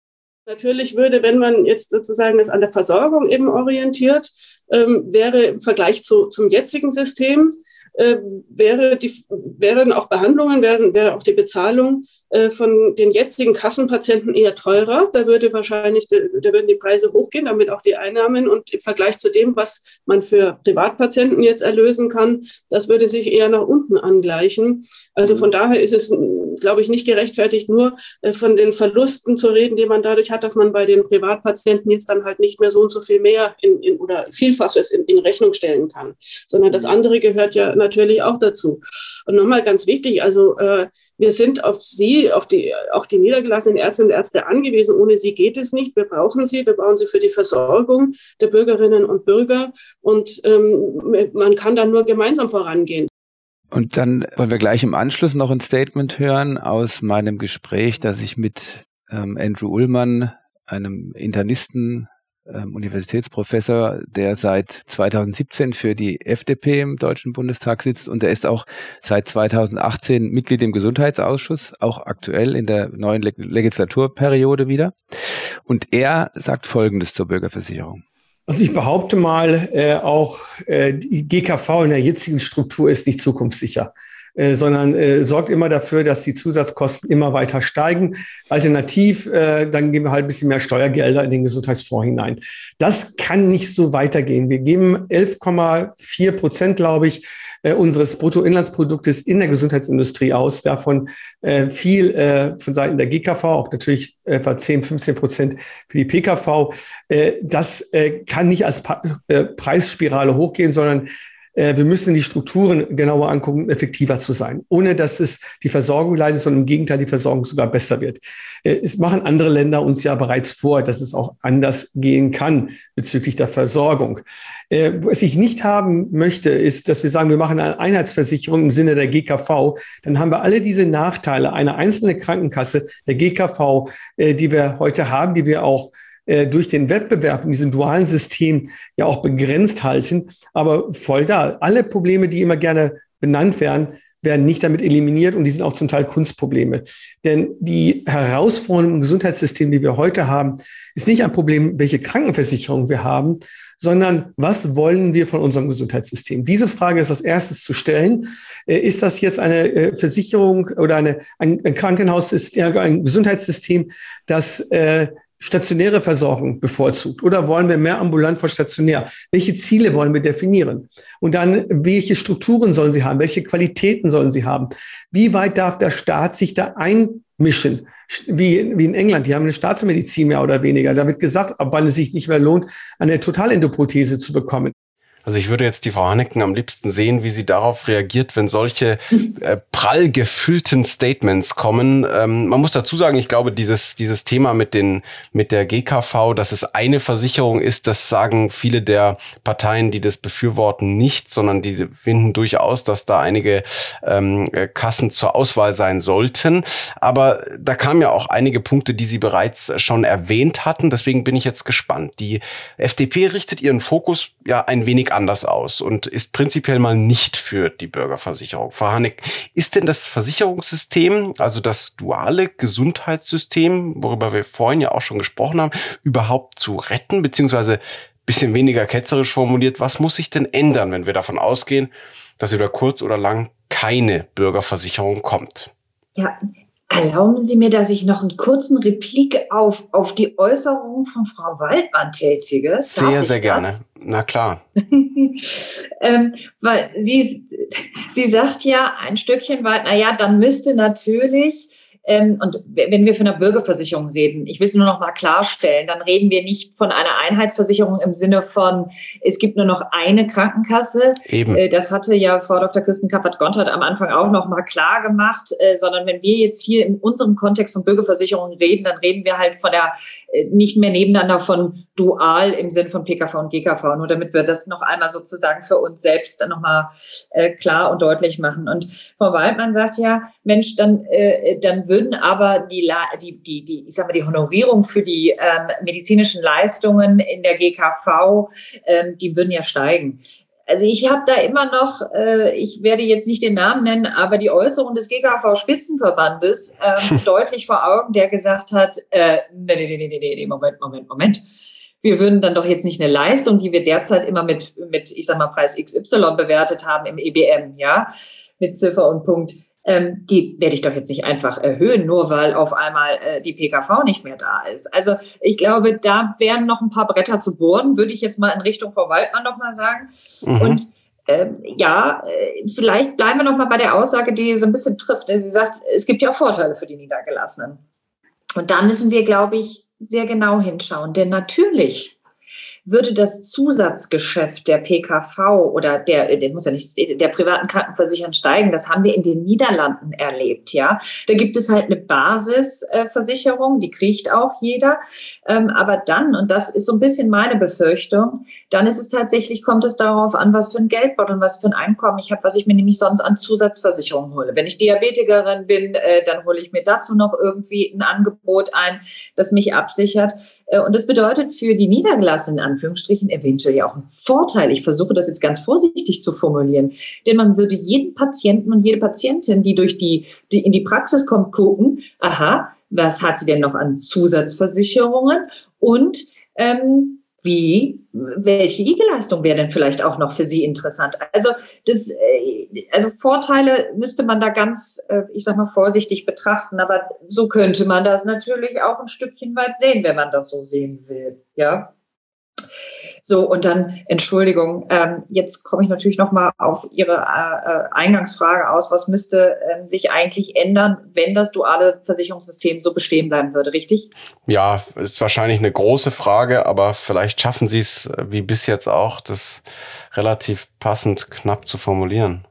Speaker 7: Natürlich würde, wenn man jetzt sozusagen das an der Versorgung eben orientiert, ähm, wäre im Vergleich zu, zum jetzigen System, äh, wäre die, wären auch Behandlungen, wären, wäre auch die Bezahlung äh, von den jetzigen Kassenpatienten eher teurer. Da würde wahrscheinlich, da würden die Preise hochgehen, damit auch die Einnahmen und im Vergleich zu dem, was man für Privatpatienten jetzt erlösen kann, das würde sich eher nach unten angleichen. Also von daher ist es, glaube ich, nicht gerechtfertigt, nur äh, von den Verlusten zu reden, die man dadurch hat, dass man bei den Privatpatienten jetzt dann halt nicht mehr so und so viel mehr in, in, oder Vielfaches in, in Rechnung stellen kann, sondern das andere gehört ja natürlich auch dazu. Und nochmal ganz wichtig, also äh, wir sind auf Sie, auf die, auch die niedergelassenen Ärztinnen und Ärzte angewiesen. Ohne sie geht es nicht. Wir brauchen sie. Wir brauchen sie für die Versorgung der Bürgerinnen und Bürger. Und ähm, man kann dann nur gemeinsam vorangehen.
Speaker 2: Und dann wollen wir gleich im Anschluss noch ein Statement hören aus meinem Gespräch, das ich mit ähm, Andrew Ullmann, einem Internisten ähm, Universitätsprofessor, der seit 2017 für die FDP im Deutschen Bundestag sitzt und er ist auch seit 2018 Mitglied im Gesundheitsausschuss, auch aktuell in der neuen Leg Legislaturperiode wieder. Und er sagt Folgendes zur Bürgerversicherung.
Speaker 8: Also ich behaupte mal, äh, auch äh, die GKV in der jetzigen Struktur ist nicht zukunftssicher. Äh, sondern äh, sorgt immer dafür, dass die Zusatzkosten immer weiter steigen. Alternativ, äh, dann geben wir halt ein bisschen mehr Steuergelder in den Gesundheitsfonds hinein. Das kann nicht so weitergehen. Wir geben 11,4 Prozent, glaube ich, äh, unseres Bruttoinlandsproduktes in der Gesundheitsindustrie aus. Davon äh, viel äh, von Seiten der GKV, auch natürlich etwa 10, 15 Prozent für die PKV. Äh, das äh, kann nicht als pa äh, Preisspirale hochgehen, sondern wir müssen die Strukturen genauer angucken, um effektiver zu sein, ohne dass es die Versorgung leidet, sondern im Gegenteil die Versorgung sogar besser wird. Äh, es machen andere Länder uns ja bereits vor, dass es auch anders gehen kann bezüglich der Versorgung. Äh, was ich nicht haben möchte, ist, dass wir sagen, wir machen eine Einheitsversicherung im Sinne der GKV. Dann haben wir alle diese Nachteile eine einzelne Krankenkasse der GKV, die wir heute haben, die wir auch äh, durch den Wettbewerb in diesem dualen System ja auch begrenzt halten, aber voll da. Alle Probleme, die immer gerne benannt werden, werden nicht damit eliminiert und die sind auch zum Teil Kunstprobleme. Denn die Herausforderung im Gesundheitssystem, die wir heute haben, ist nicht ein Problem, welche Krankenversicherung wir haben, sondern was wollen wir von unserem Gesundheitssystem? Diese Frage ist als erstes zu stellen. Äh, ist das jetzt eine Versicherung oder eine, ein, Krankenhaussystem, ein Gesundheitssystem, das äh, stationäre Versorgung bevorzugt oder wollen wir mehr ambulant vor stationär? Welche Ziele wollen wir definieren? Und dann, welche Strukturen sollen sie haben? Welche Qualitäten sollen sie haben? Wie weit darf der Staat sich da einmischen? Wie, wie in England, die haben eine Staatsmedizin mehr oder weniger. Da wird gesagt, ab wann es sich nicht mehr lohnt, eine Totalendoprothese zu bekommen.
Speaker 3: Also ich würde jetzt die Frau Hannecken am liebsten sehen, wie sie darauf reagiert, wenn solche äh, prall gefüllten Statements kommen. Ähm, man muss dazu sagen, ich glaube, dieses, dieses Thema mit, den, mit der GKV, dass es eine Versicherung ist, das sagen viele der Parteien, die das befürworten, nicht, sondern die finden durchaus, dass da einige ähm, Kassen zur Auswahl sein sollten. Aber da kamen ja auch einige Punkte, die Sie bereits schon erwähnt hatten. Deswegen bin ich jetzt gespannt. Die FDP richtet ihren Fokus ja ein wenig anders aus und ist prinzipiell mal nicht für die Bürgerversicherung. Frau Haneck, ist denn das Versicherungssystem, also das duale Gesundheitssystem, worüber wir vorhin ja auch schon gesprochen haben, überhaupt zu retten, beziehungsweise bisschen weniger ketzerisch formuliert, was muss sich denn ändern, wenn wir davon ausgehen, dass über kurz oder lang keine Bürgerversicherung kommt?
Speaker 4: Ja, Erlauben Sie mir, dass ich noch einen kurzen Replik auf, auf die Äußerung von Frau Waldmann tätige.
Speaker 3: Sehr, sehr gerne. Na klar.
Speaker 4: ähm, weil sie, sie sagt ja ein Stückchen weit, na ja, dann müsste natürlich und wenn wir von einer Bürgerversicherung reden, ich will es nur noch mal klarstellen, dann reden wir nicht von einer Einheitsversicherung im Sinne von, es gibt nur noch eine Krankenkasse.
Speaker 3: Eben.
Speaker 4: Äh, das hatte ja Frau Dr. Kirsten Kappert-Gontard am Anfang auch noch mal klar gemacht, äh, sondern wenn wir jetzt hier in unserem Kontext von Bürgerversicherung reden, dann reden wir halt von der, äh, nicht mehr nebeneinander von dual im Sinn von PKV und GKV, nur damit wir das noch einmal sozusagen für uns selbst dann noch mal klar und deutlich machen. Und Frau Waldmann sagt ja, Mensch, dann, dann wird würden aber die, die, die, die, ich sag mal, die Honorierung für die ähm, medizinischen Leistungen in der GKV, ähm, die würden ja steigen. Also ich habe da immer noch, äh, ich werde jetzt nicht den Namen nennen, aber die Äußerung des GKV-Spitzenverbandes ähm, deutlich vor Augen, der gesagt hat, äh, nee, nee, nee, nee, nee, Moment, Moment, Moment. Wir würden dann doch jetzt nicht eine Leistung, die wir derzeit immer mit, mit ich sag mal, Preis XY bewertet haben im EBM, ja, mit Ziffer und Punkt, ähm, die werde ich doch jetzt nicht einfach erhöhen, nur weil auf einmal äh, die PKV nicht mehr da ist. Also ich glaube, da wären noch ein paar Bretter zu bohren, würde ich jetzt mal in Richtung Frau Waldmann nochmal sagen. Mhm. Und ähm, ja, äh, vielleicht bleiben wir noch mal bei der Aussage, die so ein bisschen trifft. Sie sagt, es gibt ja auch Vorteile für die Niedergelassenen. Und da müssen wir, glaube ich, sehr genau hinschauen. Denn natürlich würde das Zusatzgeschäft der PKV oder der, der muss ja nicht, der privaten Krankenversicherung steigen. Das haben wir in den Niederlanden erlebt, ja. Da gibt es halt eine Basisversicherung, die kriegt auch jeder. Ähm, aber dann, und das ist so ein bisschen meine Befürchtung, dann ist es tatsächlich, kommt es darauf an, was für ein Geldbeutel und was für ein Einkommen ich habe, was ich mir nämlich sonst an Zusatzversicherungen hole. Wenn ich Diabetikerin bin, äh, dann hole ich mir dazu noch irgendwie ein Angebot ein, das mich absichert. Äh, und das bedeutet für die Niedergelassenen Anführungsstrichen eventuell ja auch ein Vorteil. Ich versuche das jetzt ganz vorsichtig zu formulieren. Denn man würde jeden Patienten und jede Patientin, die durch die, die in die Praxis kommt, gucken, aha, was hat sie denn noch an Zusatzversicherungen und ähm, wie, welche IG-Leistung wäre denn vielleicht auch noch für Sie interessant? Also, das, äh, also Vorteile müsste man da ganz, äh, ich sag mal, vorsichtig betrachten, aber so könnte man das natürlich auch ein Stückchen weit sehen, wenn man das so sehen will, ja. So, und dann, Entschuldigung, ähm, jetzt komme ich natürlich nochmal auf Ihre äh, äh, Eingangsfrage aus. Was müsste ähm, sich eigentlich ändern, wenn das duale Versicherungssystem so bestehen bleiben würde, richtig?
Speaker 3: Ja, ist wahrscheinlich eine große Frage, aber vielleicht schaffen Sie es, äh, wie bis jetzt auch, das relativ passend knapp zu formulieren.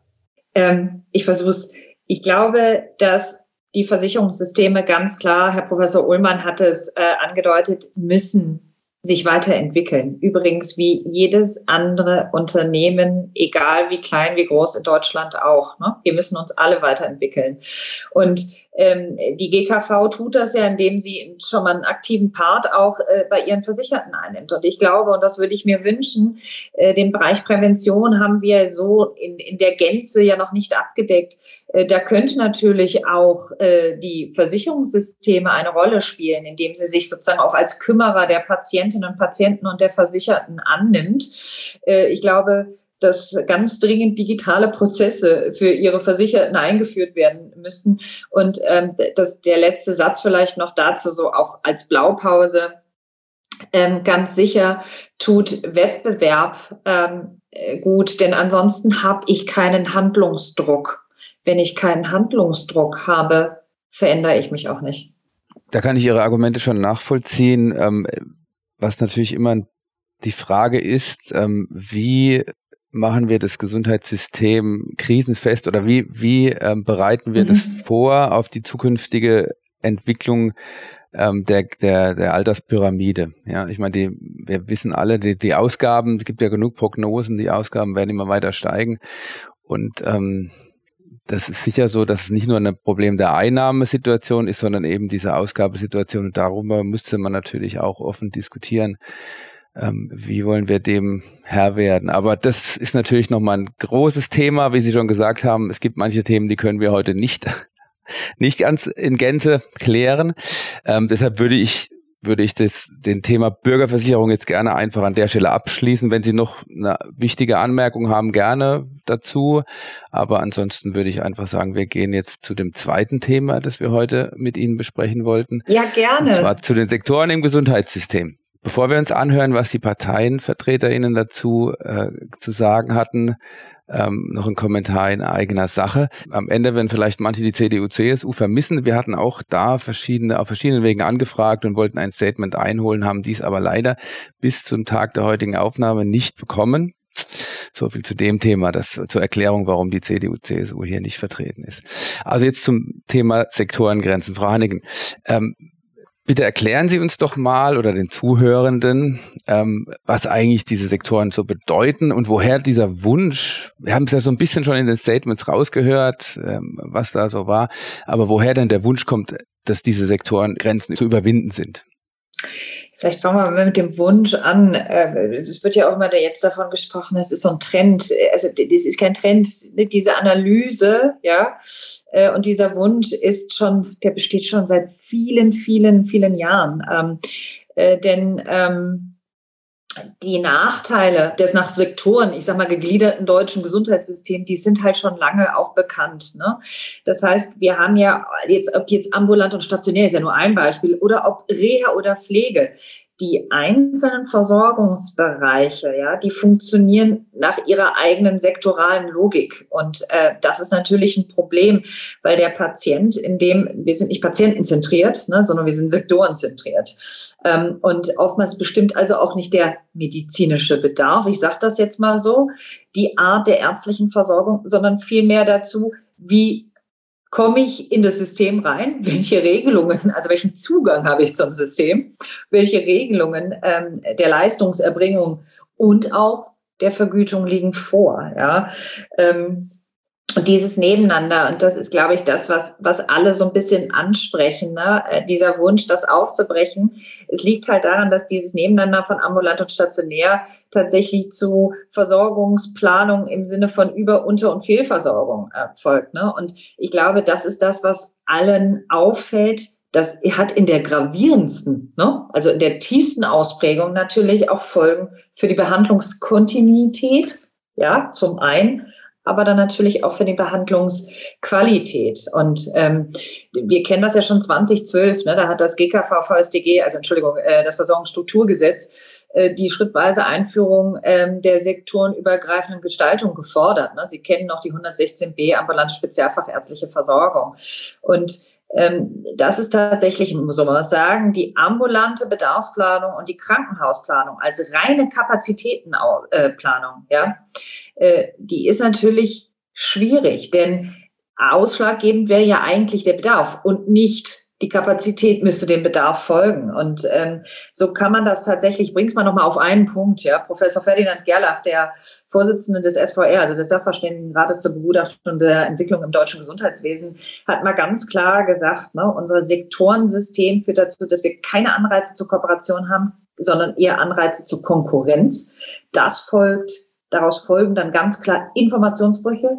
Speaker 4: Ähm, ich versuche es. Ich glaube, dass die Versicherungssysteme ganz klar, Herr Professor Ullmann hat es äh, angedeutet, müssen sich weiterentwickeln. Übrigens wie jedes andere Unternehmen, egal wie klein, wie groß in Deutschland auch. Ne? Wir müssen uns alle weiterentwickeln. Und ähm, die GKV tut das ja, indem sie schon mal einen aktiven Part auch äh, bei ihren Versicherten einnimmt. Und ich glaube, und das würde ich mir wünschen, äh, den Bereich Prävention haben wir so in, in der Gänze ja noch nicht abgedeckt. Äh, da könnte natürlich auch äh, die Versicherungssysteme eine Rolle spielen, indem sie sich sozusagen auch als Kümmerer der Patientinnen und Patienten und der Versicherten annimmt. Äh, ich glaube, dass ganz dringend digitale Prozesse für ihre Versicherten eingeführt werden müssten. Und ähm, das, der letzte Satz vielleicht noch dazu, so auch als Blaupause. Ähm, ganz sicher tut Wettbewerb ähm, gut, denn ansonsten habe ich keinen Handlungsdruck. Wenn ich keinen Handlungsdruck habe, verändere ich mich auch nicht.
Speaker 2: Da kann ich Ihre Argumente schon nachvollziehen. Ähm, was natürlich immer die Frage ist, ähm, wie machen wir das Gesundheitssystem krisenfest oder wie, wie ähm, bereiten wir mhm. das vor auf die zukünftige Entwicklung ähm, der, der, der Alterspyramide? Ja, ich meine, die, wir wissen alle, die, die Ausgaben, es gibt ja genug Prognosen, die Ausgaben werden immer weiter steigen und ähm, das ist sicher so, dass es nicht nur ein Problem der Einnahmesituation ist, sondern eben diese Ausgabesituation. Und darüber müsste man natürlich auch offen diskutieren ähm, wie wollen wir dem Herr werden. Aber das ist natürlich nochmal ein großes Thema, wie Sie schon gesagt haben. Es gibt manche Themen, die können wir heute nicht, nicht ganz in Gänze klären. Ähm, deshalb würde ich würde ich das, den Thema Bürgerversicherung jetzt gerne einfach an der Stelle abschließen. Wenn Sie noch eine wichtige Anmerkung haben, gerne dazu. Aber ansonsten würde ich einfach sagen, wir gehen jetzt zu dem zweiten Thema, das wir heute mit Ihnen besprechen wollten.
Speaker 4: Ja, gerne.
Speaker 2: Und zwar zu den Sektoren im Gesundheitssystem. Bevor wir uns anhören, was die ParteienvertreterInnen dazu äh, zu sagen hatten, ähm, noch ein Kommentar in eigener Sache. Am Ende, wenn vielleicht manche die CDU, CSU vermissen, wir hatten auch da verschiedene, auf verschiedenen Wegen angefragt und wollten ein Statement einholen, haben dies aber leider bis zum Tag der heutigen Aufnahme nicht bekommen. So viel zu dem Thema, das zur Erklärung, warum die CDU, CSU hier nicht vertreten ist. Also jetzt zum Thema Sektorengrenzen. Frau Hannigen, ähm, Bitte erklären Sie uns doch mal oder den Zuhörenden, ähm, was eigentlich diese Sektoren so bedeuten und woher dieser Wunsch, wir haben es ja so ein bisschen schon in den Statements rausgehört, ähm, was da so war, aber woher denn der Wunsch kommt, dass diese Sektoren Grenzen zu überwinden sind?
Speaker 4: Vielleicht fangen wir mal mit dem Wunsch an. Äh, es wird ja auch immer jetzt davon gesprochen, es ist so ein Trend. Also das ist kein Trend, diese Analyse, ja. Äh, und dieser Wunsch ist schon, der besteht schon seit vielen, vielen, vielen Jahren. Ähm, äh, denn ähm, die Nachteile des nach Sektoren, ich sag mal, gegliederten deutschen Gesundheitssystems, die sind halt schon lange auch bekannt. Ne? Das heißt, wir haben ja jetzt, ob jetzt ambulant und stationär ist ja nur ein Beispiel, oder ob Reha oder Pflege, die einzelnen Versorgungsbereiche, ja, die funktionieren nach ihrer eigenen sektoralen Logik. Und äh, das ist natürlich ein Problem, weil der Patient, in dem wir sind nicht patientenzentriert, ne, sondern wir sind sektorenzentriert. Ähm, und oftmals bestimmt also auch nicht der medizinische Bedarf, ich sage das jetzt mal so, die Art der ärztlichen Versorgung, sondern vielmehr dazu, wie komme ich in das System rein? Welche Regelungen, also welchen Zugang habe ich zum System? Welche Regelungen ähm, der Leistungserbringung und auch der Vergütung liegen vor? Ja? Ähm, und dieses Nebeneinander, und das ist, glaube ich, das, was, was alle so ein bisschen ansprechen, ne? Äh, dieser Wunsch, das aufzubrechen. Es liegt halt daran, dass dieses Nebeneinander von ambulant und stationär tatsächlich zu Versorgungsplanung im Sinne von Über-, Unter- und Fehlversorgung erfolgt. Ne? Und ich glaube, das ist das, was allen auffällt, das hat in der gravierendsten, ne, also in der tiefsten Ausprägung natürlich auch Folgen für die Behandlungskontinuität, ja, zum einen, aber dann natürlich auch für die Behandlungsqualität. Und ähm, wir kennen das ja schon 2012, ne, da hat das GKV VSDG, also Entschuldigung, äh, das Versorgungsstrukturgesetz, äh, die schrittweise Einführung ähm, der sektorenübergreifenden Gestaltung gefordert. Ne? Sie kennen noch die 116b ambulante spezialfachärztliche Versorgung. Und das ist tatsächlich, muss man sagen, die ambulante Bedarfsplanung und die Krankenhausplanung, also reine Kapazitätenplanung, ja, äh, die ist natürlich schwierig, denn ausschlaggebend wäre ja eigentlich der Bedarf und nicht die Kapazität müsste dem Bedarf folgen. Und ähm, so kann man das tatsächlich, bring's mal nochmal auf einen Punkt, ja. Professor Ferdinand Gerlach, der Vorsitzende des SVR, also des Sachverständigenrates zur Begutachtung der Entwicklung im deutschen Gesundheitswesen, hat mal ganz klar gesagt, ne, unser Sektorensystem führt dazu, dass wir keine Anreize zur Kooperation haben, sondern eher Anreize zur Konkurrenz. Das folgt, daraus folgen dann ganz klar Informationsbrüche,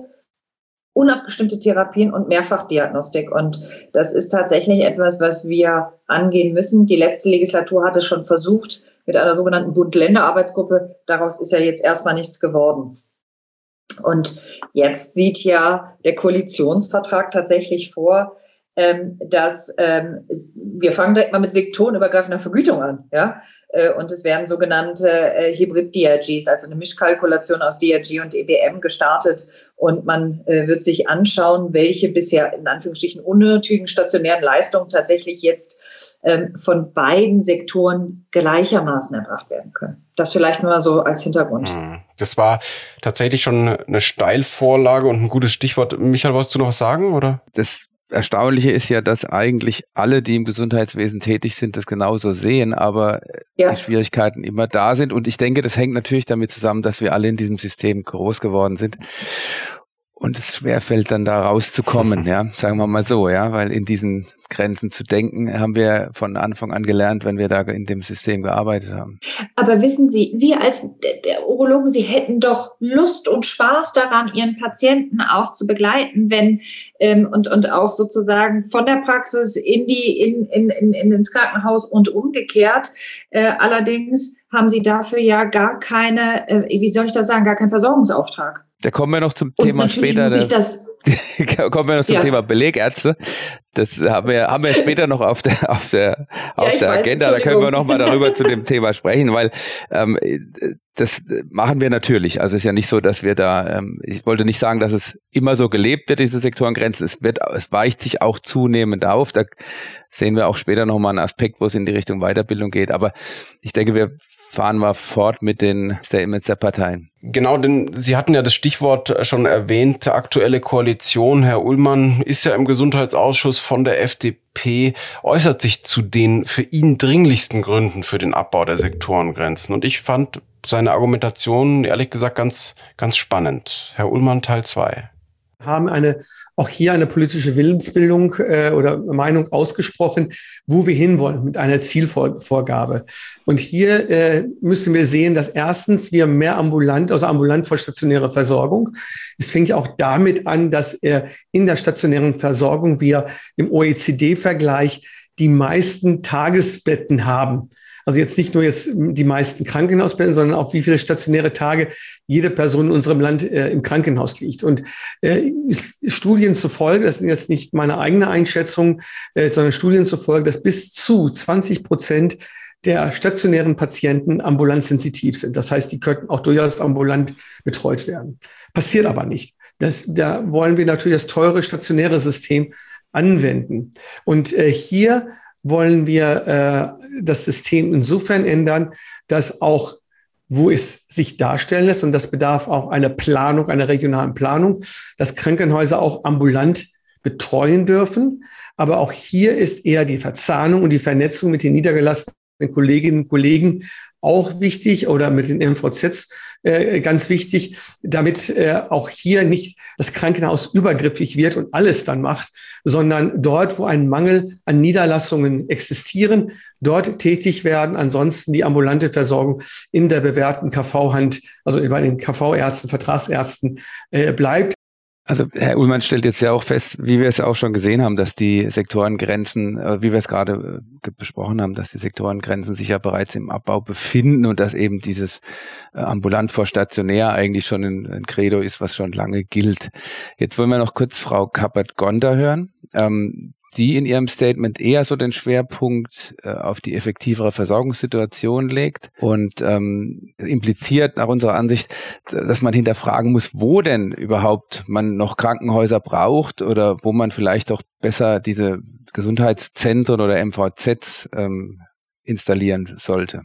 Speaker 4: unabgestimmte Therapien und Mehrfachdiagnostik. Und das ist tatsächlich etwas, was wir angehen müssen. Die letzte Legislatur hat es schon versucht mit einer sogenannten Bund-Länder-Arbeitsgruppe. Daraus ist ja jetzt erstmal nichts geworden. Und jetzt sieht ja der Koalitionsvertrag tatsächlich vor, ähm, dass ähm, wir fangen direkt mal mit sektorenübergreifender Vergütung an. Ja? Äh, und es werden sogenannte äh, Hybrid-DRGs, also eine Mischkalkulation aus DRG und EBM gestartet. Und man äh, wird sich anschauen, welche bisher in Anführungsstrichen unnötigen stationären Leistungen tatsächlich jetzt ähm, von beiden Sektoren gleichermaßen erbracht werden können. Das vielleicht nur so als Hintergrund. Hm.
Speaker 3: Das war tatsächlich schon eine Steilvorlage und ein gutes Stichwort. Michael, wolltest du noch was sagen, oder?
Speaker 2: Das Erstaunliche ist ja, dass eigentlich alle, die im Gesundheitswesen tätig sind, das genauso sehen, aber ja. die Schwierigkeiten immer da sind. Und ich denke, das hängt natürlich damit zusammen, dass wir alle in diesem System groß geworden sind und es schwerfällt dann da rauszukommen, ja, sagen wir mal so, ja, weil in diesen Grenzen zu denken, haben wir von Anfang an gelernt, wenn wir da in dem System gearbeitet haben.
Speaker 4: Aber wissen Sie, Sie als der Urologen, Sie hätten doch Lust und Spaß daran, Ihren Patienten auch zu begleiten, wenn ähm, und, und auch sozusagen von der Praxis in die in, in, in, in ins Krankenhaus und umgekehrt. Äh, allerdings haben Sie dafür ja gar keine, äh, wie soll ich das sagen, gar keinen Versorgungsauftrag.
Speaker 2: Da kommen wir noch zum und Thema später.
Speaker 4: Das
Speaker 2: kommen wir noch zum ja. Thema Belegärzte. Das haben wir, haben wir später noch auf der, auf der, auf ja, der weiß, Agenda. Da können wir noch mal darüber zu dem Thema sprechen, weil ähm, das machen wir natürlich. Also es ist ja nicht so, dass wir da, ähm, ich wollte nicht sagen, dass es immer so gelebt wird, diese Sektorengrenzen. Es wird, es weicht sich auch zunehmend auf. Da sehen wir auch später noch mal einen Aspekt, wo es in die Richtung Weiterbildung geht. Aber ich denke, wir fahren wir fort mit den Statements der Parteien.
Speaker 3: Genau, denn Sie hatten ja das Stichwort schon erwähnt, aktuelle Koalition. Herr Ullmann ist ja im Gesundheitsausschuss von der FDP, äußert sich zu den für ihn dringlichsten Gründen für den Abbau der Sektorengrenzen. Und ich fand seine Argumentation ehrlich gesagt ganz, ganz spannend. Herr Ullmann, Teil 2.
Speaker 8: Haben eine auch hier eine politische Willensbildung äh, oder Meinung ausgesprochen, wo wir hinwollen mit einer Zielvorgabe. Und hier äh, müssen wir sehen, dass erstens wir mehr ambulant, also ambulant vor stationärer Versorgung. Es fängt auch damit an, dass äh, in der stationären Versorgung wir im OECD-Vergleich die meisten Tagesbetten haben. Also jetzt nicht nur jetzt die meisten Krankenhausbetten, sondern auch wie viele stationäre Tage jede Person in unserem Land äh, im Krankenhaus liegt. Und äh, Studien zufolge, das sind jetzt nicht meine eigene Einschätzung, äh, sondern Studien zufolge, dass bis zu 20 Prozent der stationären Patienten ambulanzsensitiv sind. Das heißt, die könnten auch durchaus ambulant betreut werden. Passiert aber nicht. Das, da wollen wir natürlich das teure stationäre System anwenden. Und äh, hier wollen wir äh, das System insofern ändern, dass auch wo es sich darstellen lässt, und das bedarf auch einer Planung, einer regionalen Planung, dass Krankenhäuser auch ambulant betreuen dürfen. Aber auch hier ist eher die Verzahnung und die Vernetzung mit den niedergelassenen Kolleginnen und Kollegen auch wichtig oder mit den MVZs äh, ganz wichtig, damit äh, auch hier nicht das Krankenhaus übergriffig wird und alles dann macht, sondern dort, wo ein Mangel an Niederlassungen existieren, dort tätig werden. Ansonsten die ambulante Versorgung in der bewährten KV-Hand, also bei den KV-Ärzten, Vertragsärzten äh, bleibt.
Speaker 2: Also Herr Ullmann stellt jetzt ja auch fest, wie wir es auch schon gesehen haben, dass die Sektorengrenzen, äh, wie wir es gerade äh, besprochen haben, dass die Sektorengrenzen sich ja bereits im Abbau befinden und dass eben dieses äh, ambulant vor stationär eigentlich schon ein, Credo ist, was schon lange gilt. Jetzt wollen wir noch kurz Frau Kappert-Gonder hören. Ähm, die in ihrem Statement eher so den Schwerpunkt äh, auf die effektivere Versorgungssituation legt und ähm, impliziert nach unserer Ansicht, dass man hinterfragen muss, wo denn überhaupt man noch Krankenhäuser braucht oder wo man vielleicht auch besser diese Gesundheitszentren oder MVZs ähm, installieren sollte.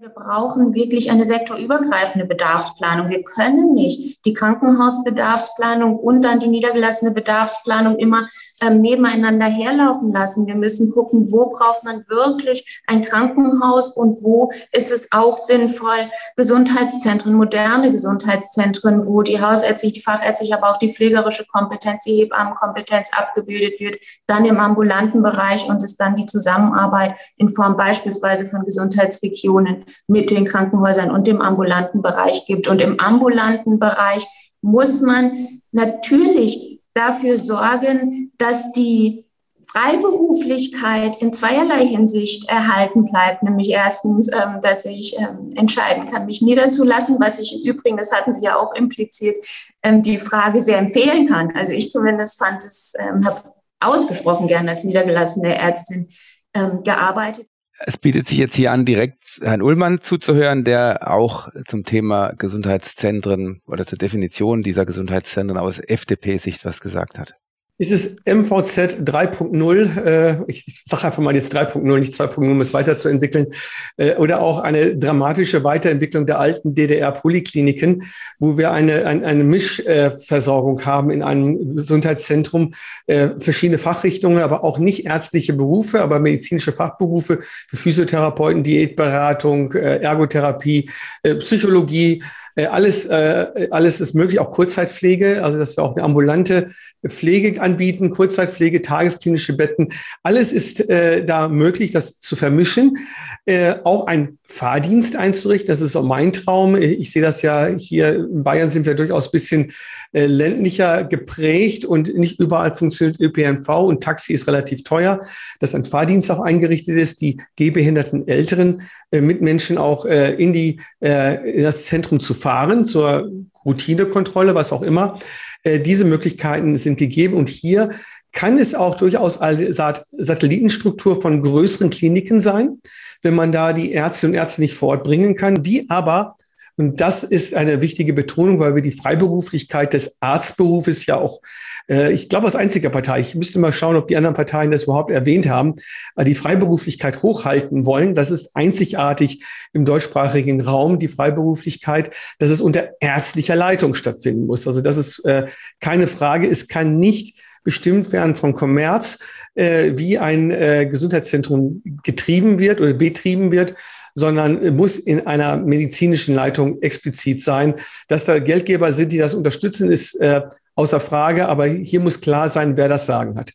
Speaker 5: Wir brauchen wirklich eine sektorübergreifende Bedarfsplanung. Wir können nicht die Krankenhausbedarfsplanung und dann die niedergelassene Bedarfsplanung immer ähm, nebeneinander herlaufen lassen. Wir müssen gucken, wo braucht man wirklich ein Krankenhaus und wo ist es auch sinnvoll, Gesundheitszentren, moderne Gesundheitszentren, wo die hausärztliche, die fachärztliche, aber auch die pflegerische Kompetenz, die Hebammenkompetenz abgebildet wird, dann im ambulanten Bereich und es dann die Zusammenarbeit in Form beispielsweise von Gesundheitsregionen mit den Krankenhäusern und dem ambulanten Bereich gibt. Und im ambulanten Bereich muss man natürlich dafür sorgen, dass die Freiberuflichkeit in zweierlei Hinsicht erhalten bleibt, nämlich erstens, ähm, dass ich ähm, entscheiden kann, mich niederzulassen, was ich im Übrigen, das hatten Sie ja auch impliziert, ähm, die Frage sehr empfehlen kann. Also ich zumindest fand es, habe ausgesprochen gerne als niedergelassene Ärztin gearbeitet.
Speaker 2: Es bietet sich jetzt hier an, direkt Herrn Ullmann zuzuhören, der auch zum Thema Gesundheitszentren oder zur Definition dieser Gesundheitszentren aus FDP-Sicht was gesagt hat
Speaker 8: ist es MVZ 3.0, äh, ich sage einfach mal jetzt 3.0, nicht 2.0, um es weiterzuentwickeln, äh, oder auch eine dramatische Weiterentwicklung der alten DDR-Polikliniken, wo wir eine, eine, eine Mischversorgung haben in einem Gesundheitszentrum, äh, verschiedene Fachrichtungen, aber auch nicht ärztliche Berufe, aber medizinische Fachberufe für Physiotherapeuten, Diätberatung, äh, Ergotherapie, äh, Psychologie, alles, äh, alles ist möglich, auch Kurzzeitpflege, also dass wir auch eine ambulante Pflege anbieten, Kurzzeitpflege, tagesklinische Betten. Alles ist äh, da möglich, das zu vermischen. Äh, auch ein Fahrdienst einzurichten, das ist auch mein Traum. Ich sehe das ja hier in Bayern sind wir durchaus ein bisschen äh, ländlicher geprägt und nicht überall funktioniert ÖPNV und Taxi ist relativ teuer, dass ein Fahrdienst auch eingerichtet ist, die gehbehinderten älteren äh, Mitmenschen auch äh, in, die, äh, in das Zentrum zu fahren, zur Routinekontrolle, was auch immer. Diese Möglichkeiten sind gegeben und hier kann es auch durchaus eine Satellitenstruktur von größeren Kliniken sein, wenn man da die Ärzte und Ärzte nicht vor Ort bringen kann, die aber und das ist eine wichtige Betonung, weil wir die Freiberuflichkeit des Arztberufes ja auch, äh, ich glaube, als einzige Partei, ich müsste mal schauen, ob die anderen Parteien das überhaupt erwähnt haben, äh, die Freiberuflichkeit hochhalten wollen. Das ist einzigartig im deutschsprachigen Raum, die Freiberuflichkeit, dass es unter ärztlicher Leitung stattfinden muss. Also das ist äh, keine Frage. Es kann nicht bestimmt werden von Kommerz, äh, wie ein äh, Gesundheitszentrum getrieben wird oder betrieben wird, sondern muss in einer medizinischen Leitung explizit sein. Dass da Geldgeber sind, die das unterstützen, ist äh, außer Frage, aber hier muss klar sein, wer das Sagen hat.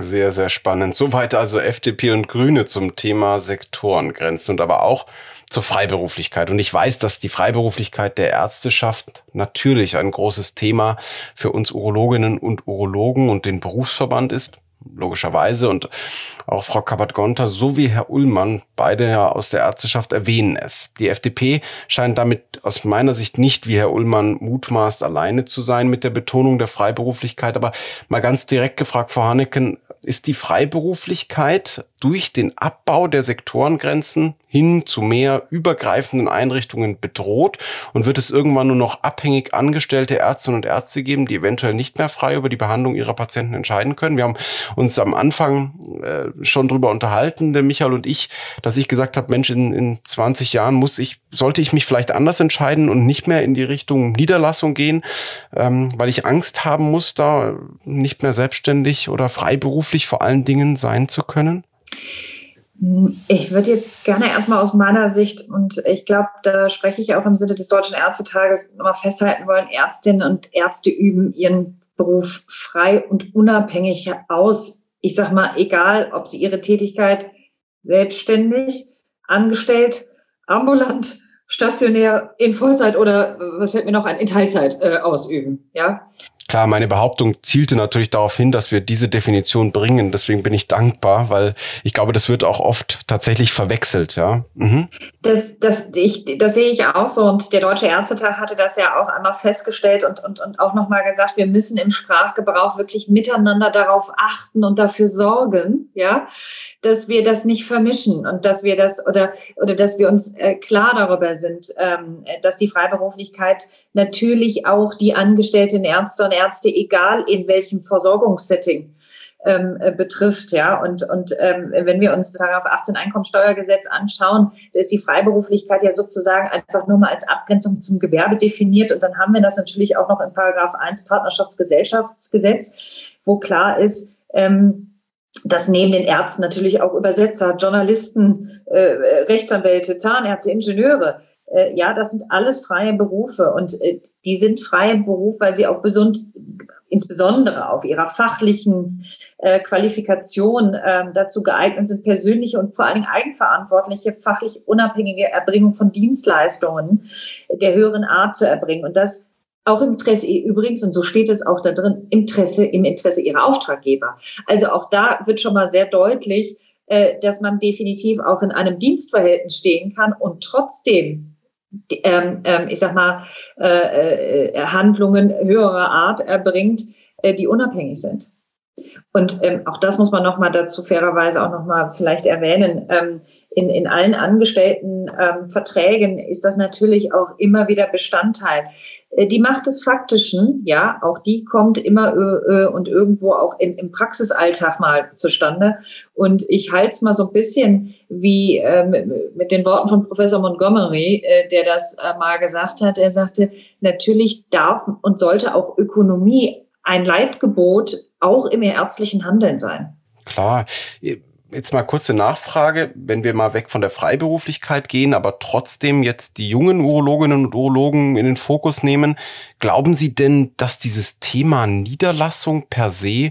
Speaker 3: Sehr, sehr spannend. Soweit also FDP und Grüne zum Thema Sektorengrenzen und aber auch zur Freiberuflichkeit. Und ich weiß, dass die Freiberuflichkeit der Ärzteschaft natürlich ein großes Thema für uns Urologinnen und Urologen und den Berufsverband ist logischerweise. Und auch Frau Kabat-Gonter sowie Herr Ullmann, beide ja aus der Ärzteschaft, erwähnen es. Die FDP scheint damit aus meiner Sicht nicht, wie Herr Ullmann mutmaßt, alleine zu sein mit der Betonung der Freiberuflichkeit. Aber mal ganz direkt gefragt, Frau Haneken, ist die Freiberuflichkeit durch den Abbau der Sektorengrenzen hin zu mehr übergreifenden Einrichtungen bedroht und wird es irgendwann nur noch abhängig angestellte Ärztinnen und Ärzte geben, die eventuell nicht mehr frei über die Behandlung ihrer Patienten entscheiden können. Wir haben uns am Anfang äh, schon drüber unterhalten, der Michael und ich, dass ich gesagt habe, Mensch, in, in 20 Jahren muss ich, sollte ich mich vielleicht anders entscheiden und nicht mehr in die Richtung Niederlassung gehen, ähm, weil ich Angst haben muss, da nicht mehr selbstständig oder freiberuflich vor allen Dingen sein zu können?
Speaker 4: Ich würde jetzt gerne erstmal aus meiner Sicht, und ich glaube, da spreche ich auch im Sinne des Deutschen Ärztetages, nochmal festhalten wollen, Ärztinnen und Ärzte üben ihren Beruf frei und unabhängig aus. Ich sage mal, egal, ob sie ihre Tätigkeit selbstständig, angestellt, ambulant, stationär, in Vollzeit oder was fällt mir noch an, in Teilzeit äh, ausüben. Ja?
Speaker 3: Klar, meine Behauptung zielte natürlich darauf hin, dass wir diese Definition bringen. Deswegen bin ich dankbar, weil ich glaube, das wird auch oft tatsächlich verwechselt. Ja.
Speaker 4: Mhm. Das, das, ich, das sehe ich auch so. Und der Deutsche Ärztetag hatte das ja auch einmal festgestellt und, und, und auch nochmal gesagt, wir müssen im Sprachgebrauch wirklich miteinander darauf achten und dafür sorgen, ja, dass wir das nicht vermischen und dass wir das oder, oder dass wir uns äh, klar darüber sind, ähm, dass die Freiberuflichkeit natürlich auch die angestellten Ärzte und Ärzte, egal in welchem Versorgungssetting, ähm, äh, betrifft, ja. Und, und ähm, wenn wir uns Paragraph 18 Einkommensteuergesetz anschauen, da ist die Freiberuflichkeit ja sozusagen einfach nur mal als Abgrenzung zum Gewerbe definiert. Und dann haben wir das natürlich auch noch in Paragraph 1 Partnerschaftsgesellschaftsgesetz, wo klar ist, ähm, dass neben den Ärzten natürlich auch Übersetzer, Journalisten, äh, Rechtsanwälte, Zahnärzte, Ingenieure, äh, ja, das sind alles freie Berufe und äh, die sind freie Berufe, weil sie auch besund, insbesondere auf ihrer fachlichen äh, Qualifikation äh, dazu geeignet sind, persönliche und vor allen Dingen eigenverantwortliche, fachlich unabhängige Erbringung von Dienstleistungen der höheren Art zu erbringen. Und das auch im Interesse übrigens, und so steht es auch da drin, Interesse, im Interesse ihrer Auftraggeber. Also auch da wird schon mal sehr deutlich, äh, dass man definitiv auch in einem Dienstverhältnis stehen kann und trotzdem ähm, ähm, ich sag mal, äh, äh, Handlungen höherer Art erbringt, äh, die unabhängig sind. Und ähm, auch das muss man nochmal dazu fairerweise auch nochmal vielleicht erwähnen. Ähm, in, in allen angestellten ähm, Verträgen ist das natürlich auch immer wieder Bestandteil. Äh, die Macht des Faktischen, ja, auch die kommt immer äh, und irgendwo auch in, im Praxisalltag mal zustande. Und ich halte es mal so ein bisschen wie äh, mit, mit den Worten von Professor Montgomery, äh, der das äh, mal gesagt hat. Er sagte, natürlich darf und sollte auch Ökonomie ein Leitgebot auch im ärztlichen Handeln sein.
Speaker 3: Klar. Jetzt mal kurze Nachfrage, wenn wir mal weg von der Freiberuflichkeit gehen, aber trotzdem jetzt die jungen Urologinnen und Urologen in den Fokus nehmen. Glauben Sie denn, dass dieses Thema Niederlassung per se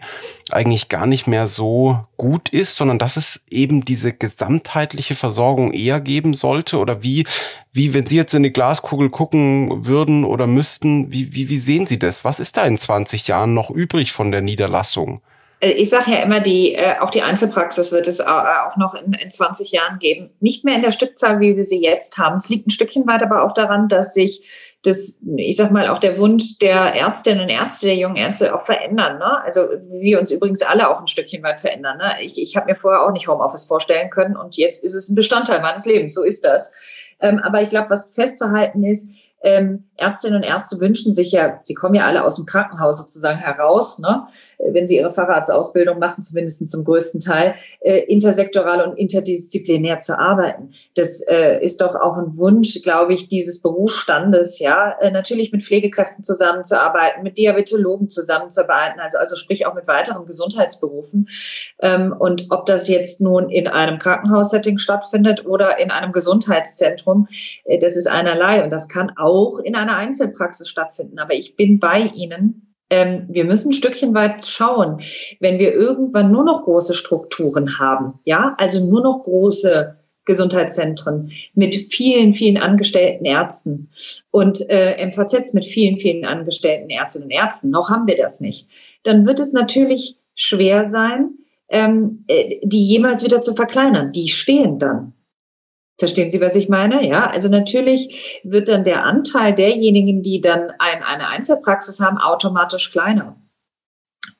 Speaker 3: eigentlich gar nicht mehr so gut ist, sondern dass es eben diese gesamtheitliche Versorgung eher geben sollte? Oder wie, wie, wenn Sie jetzt in die Glaskugel gucken würden oder müssten, wie, wie, wie sehen Sie das? Was ist da in 20 Jahren noch übrig von der Niederlassung?
Speaker 4: Äh, ich sage ja immer, die, äh, auch die Einzelpraxis wird es auch noch in, in 20 Jahren geben. Nicht mehr in der Stückzahl, wie wir sie jetzt haben. Es liegt ein Stückchen weit aber auch daran, dass sich das, ich sag mal, auch der Wunsch der Ärztinnen und Ärzte, der jungen Ärzte auch verändern. Ne? Also wir uns übrigens alle auch ein Stückchen weit verändern. Ne? Ich, ich habe mir vorher auch nicht Homeoffice vorstellen können und jetzt ist es ein Bestandteil meines Lebens. So ist das. Ähm, aber ich glaube, was festzuhalten ist, ähm, Ärztinnen und Ärzte wünschen sich ja, sie kommen ja alle aus dem Krankenhaus sozusagen heraus, ne? Äh, wenn sie ihre Facharztausbildung machen, zumindest zum größten Teil, äh, intersektoral und interdisziplinär zu arbeiten. Das äh, ist doch auch ein Wunsch, glaube ich, dieses Berufsstandes, ja, äh, natürlich mit Pflegekräften zusammenzuarbeiten, mit Diabetologen zusammenzuarbeiten, also, also sprich auch mit weiteren Gesundheitsberufen. Ähm, und ob das jetzt nun in einem Krankenhaussetting stattfindet oder in einem Gesundheitszentrum, äh, das ist einerlei und das kann auch in einem einer Einzelpraxis stattfinden. Aber ich bin bei Ihnen. Ähm, wir müssen ein Stückchen weit schauen, wenn wir irgendwann nur noch große Strukturen haben, ja, also nur noch große Gesundheitszentren mit vielen, vielen angestellten Ärzten und äh, MVZs mit vielen, vielen angestellten Ärztinnen und Ärzten. Noch haben wir das nicht. Dann wird es natürlich schwer sein, ähm, äh, die jemals wieder zu verkleinern. Die stehen dann. Verstehen Sie, was ich meine? Ja, also natürlich wird dann der Anteil derjenigen, die dann ein, eine Einzelpraxis haben, automatisch kleiner.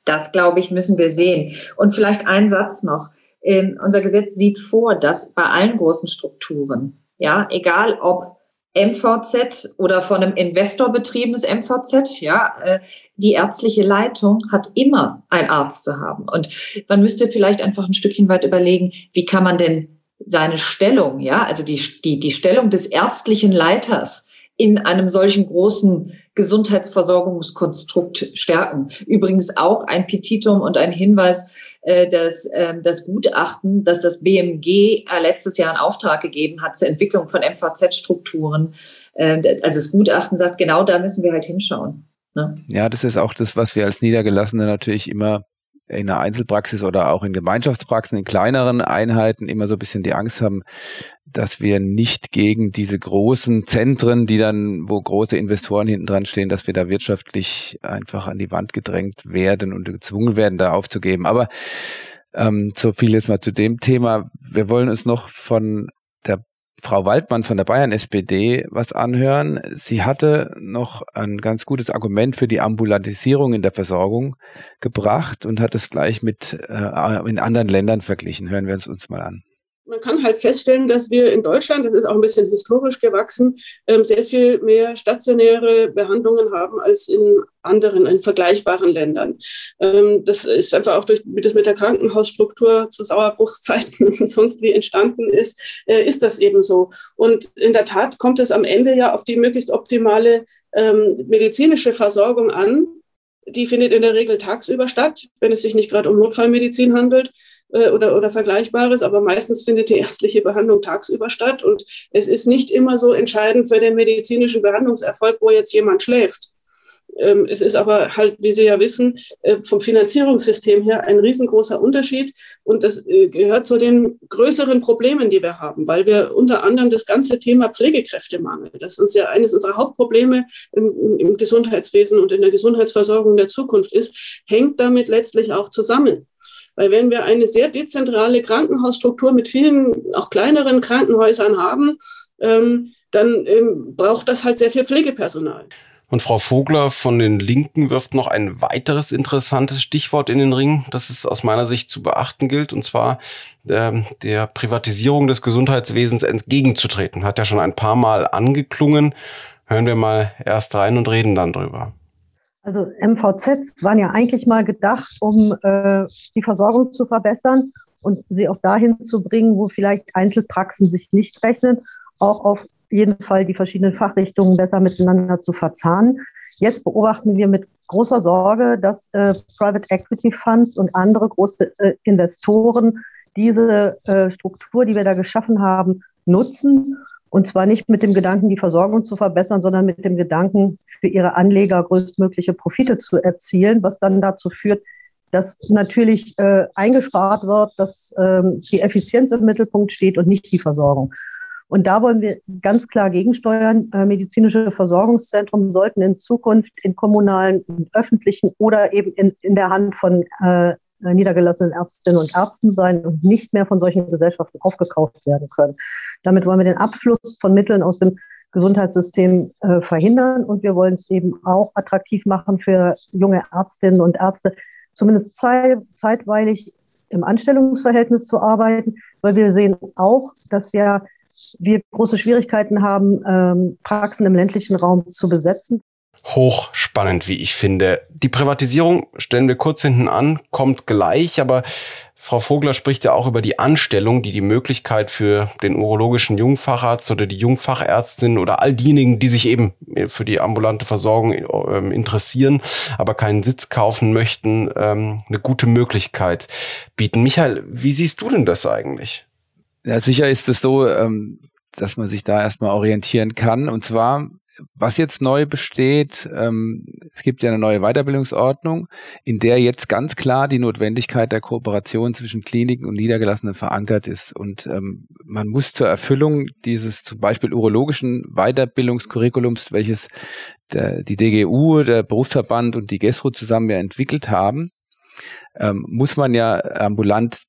Speaker 4: Das, glaube ich, müssen wir sehen. Und vielleicht ein Satz noch. Ähm, unser Gesetz sieht vor, dass bei allen großen Strukturen, ja, egal ob MVZ oder von einem Investor betriebenes MVZ, ja, äh, die ärztliche Leitung hat immer einen Arzt zu haben. Und man müsste vielleicht einfach ein Stückchen weit überlegen, wie kann man denn seine Stellung, ja, also die, die, die Stellung des ärztlichen Leiters in einem solchen großen Gesundheitsversorgungskonstrukt stärken. Übrigens auch ein Petitum und ein Hinweis, äh, dass äh, das Gutachten, dass das BMG äh, letztes Jahr einen Auftrag gegeben hat zur Entwicklung von MVZ-Strukturen. Äh, also das Gutachten sagt, genau da müssen wir halt hinschauen.
Speaker 2: Ne? Ja, das ist auch das, was wir als Niedergelassene natürlich immer in der Einzelpraxis oder auch in Gemeinschaftspraxen, in kleineren Einheiten immer so ein bisschen die Angst haben, dass wir nicht gegen diese großen Zentren, die dann, wo große Investoren hinten dran stehen, dass wir da wirtschaftlich einfach an die Wand gedrängt werden und gezwungen werden, da aufzugeben. Aber ähm, so viel jetzt mal zu dem Thema. Wir wollen uns noch von Frau Waldmann von der Bayern SPD was anhören. Sie hatte noch ein ganz gutes Argument für die Ambulantisierung in der Versorgung gebracht und hat es gleich mit äh, in anderen Ländern verglichen. Hören wir uns uns mal an
Speaker 7: man kann halt feststellen, dass wir in Deutschland, das ist auch ein bisschen historisch gewachsen, ähm, sehr viel mehr stationäre Behandlungen haben als in anderen, in vergleichbaren Ländern. Ähm, das ist einfach auch durch, wie das mit der Krankenhausstruktur zu Sauerbruchszeiten und sonst wie entstanden ist, äh, ist das eben so. Und in der Tat kommt es am Ende ja auf die möglichst optimale ähm, medizinische Versorgung an. Die findet in der Regel tagsüber statt, wenn es sich nicht gerade um Notfallmedizin handelt äh, oder, oder Vergleichbares, aber meistens findet die ärztliche Behandlung tagsüber statt und es ist nicht immer so entscheidend für den medizinischen Behandlungserfolg, wo jetzt jemand schläft. Ähm, es ist aber halt, wie Sie ja wissen, äh, vom Finanzierungssystem her ein riesengroßer Unterschied. Und das äh, gehört zu den größeren Problemen, die wir haben, weil wir unter anderem das ganze Thema Pflegekräftemangel, das uns ja eines unserer Hauptprobleme im, im Gesundheitswesen und in der Gesundheitsversorgung der Zukunft ist, hängt damit letztlich auch zusammen. Weil wenn wir eine sehr dezentrale Krankenhausstruktur mit vielen auch kleineren Krankenhäusern haben, ähm, dann ähm, braucht das halt sehr viel Pflegepersonal.
Speaker 3: Und Frau Vogler von den Linken wirft noch ein weiteres interessantes Stichwort in den Ring, das es aus meiner Sicht zu beachten gilt, und zwar äh, der Privatisierung des Gesundheitswesens entgegenzutreten. Hat ja schon ein paar Mal angeklungen. Hören wir mal erst rein und reden dann drüber.
Speaker 6: Also MVZs waren ja eigentlich mal gedacht, um äh, die Versorgung zu verbessern und sie auch dahin zu bringen, wo vielleicht Einzelpraxen sich nicht rechnen, auch auf jeden Fall die verschiedenen Fachrichtungen besser miteinander zu verzahnen. Jetzt beobachten wir mit großer Sorge, dass äh, Private Equity Funds und andere große äh, Investoren diese äh, Struktur, die wir da geschaffen haben, nutzen. Und zwar nicht mit dem Gedanken, die Versorgung zu verbessern, sondern mit dem Gedanken, für ihre Anleger größtmögliche Profite zu erzielen, was dann dazu führt, dass natürlich äh, eingespart wird, dass ähm, die Effizienz im Mittelpunkt steht und nicht die Versorgung. Und da wollen wir ganz klar gegensteuern. Äh, medizinische Versorgungszentren sollten in Zukunft in kommunalen, öffentlichen oder eben in, in der Hand von äh, niedergelassenen Ärztinnen und Ärzten sein und nicht mehr von solchen Gesellschaften aufgekauft werden können. Damit wollen wir den Abfluss von Mitteln aus dem Gesundheitssystem äh, verhindern. Und wir wollen es eben auch attraktiv machen für junge Ärztinnen und Ärzte, zumindest zeit, zeitweilig im Anstellungsverhältnis zu arbeiten, weil wir sehen auch, dass ja wir große Schwierigkeiten haben, ähm, Praxen im ländlichen Raum zu besetzen.
Speaker 3: Hochspannend, wie ich finde. Die Privatisierung stellen wir kurz hinten an, kommt gleich, aber Frau Vogler spricht ja auch über die Anstellung, die die Möglichkeit für den urologischen Jungfacharzt oder die Jungfachärztin oder all diejenigen, die sich eben für die ambulante Versorgung ähm, interessieren, aber keinen Sitz kaufen möchten, ähm, eine gute Möglichkeit bieten. Michael, wie siehst du denn das eigentlich?
Speaker 2: Ja, sicher ist es so, ähm, dass man sich da erstmal orientieren kann. Und zwar was jetzt neu besteht, ähm, es gibt ja eine neue Weiterbildungsordnung, in der jetzt ganz klar die Notwendigkeit der Kooperation zwischen Kliniken und Niedergelassenen verankert ist. Und ähm, man muss zur Erfüllung dieses zum Beispiel urologischen Weiterbildungskurriculums, welches der, die DGU, der Berufsverband und die GESRO zusammen ja entwickelt haben, ähm, muss man ja ambulant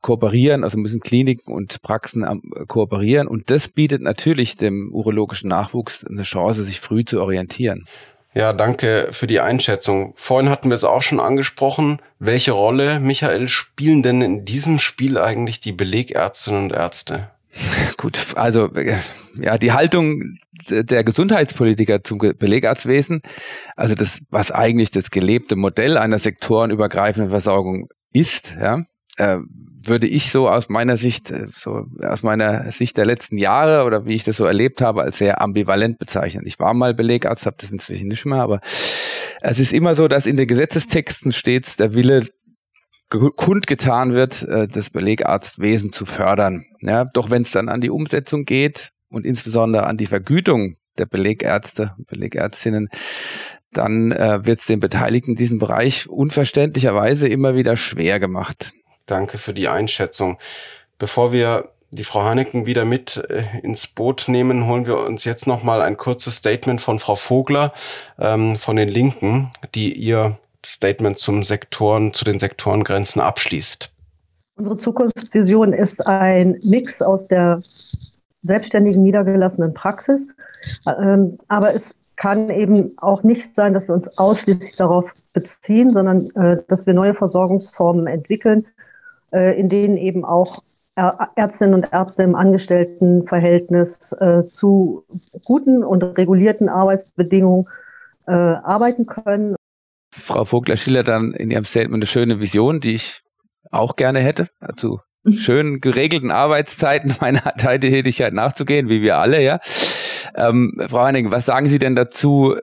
Speaker 2: kooperieren, also müssen Kliniken und Praxen kooperieren und das bietet natürlich dem urologischen Nachwuchs eine Chance, sich früh zu orientieren.
Speaker 3: Ja, danke für die Einschätzung. Vorhin hatten wir es auch schon angesprochen. Welche Rolle, Michael, spielen denn in diesem Spiel eigentlich die Belegärztinnen und Ärzte?
Speaker 2: Gut, also ja, die Haltung der Gesundheitspolitiker zum Belegarztwesen, also das, was eigentlich das gelebte Modell einer sektorenübergreifenden Versorgung ist, ja, äh, würde ich so aus meiner Sicht, äh, so aus meiner Sicht der letzten Jahre oder wie ich das so erlebt habe, als sehr ambivalent bezeichnen. Ich war mal Belegarzt, habe das inzwischen nicht mehr, aber es ist immer so, dass in den Gesetzestexten stets der Wille kundgetan wird, äh, das Belegarztwesen zu fördern. Ja, doch wenn es dann an die Umsetzung geht und insbesondere an die Vergütung der Belegärzte, Belegärztinnen, dann äh, wird es den Beteiligten in diesem Bereich unverständlicherweise immer wieder schwer gemacht.
Speaker 3: Danke für die Einschätzung. Bevor wir die Frau Haneken wieder mit äh, ins Boot nehmen, holen wir uns jetzt noch mal ein kurzes Statement von Frau Vogler ähm, von den Linken, die ihr Statement zum Sektoren, zu den Sektorengrenzen abschließt.
Speaker 6: Unsere Zukunftsvision ist ein Mix aus der selbstständigen niedergelassenen Praxis, ähm, aber es kann eben auch nicht sein, dass wir uns ausschließlich darauf beziehen, sondern äh, dass wir neue Versorgungsformen entwickeln, in denen eben auch Ärztinnen und Ärzte im Angestelltenverhältnis äh, zu guten und regulierten Arbeitsbedingungen äh, arbeiten können.
Speaker 2: Frau Vogler schildert dann in ihrem Statement eine schöne Vision, die ich auch gerne hätte. Also mhm. schönen geregelten Arbeitszeiten meiner Tätigkeit nachzugehen, wie wir alle, ja. Ähm, Frau Heining, was sagen Sie denn dazu?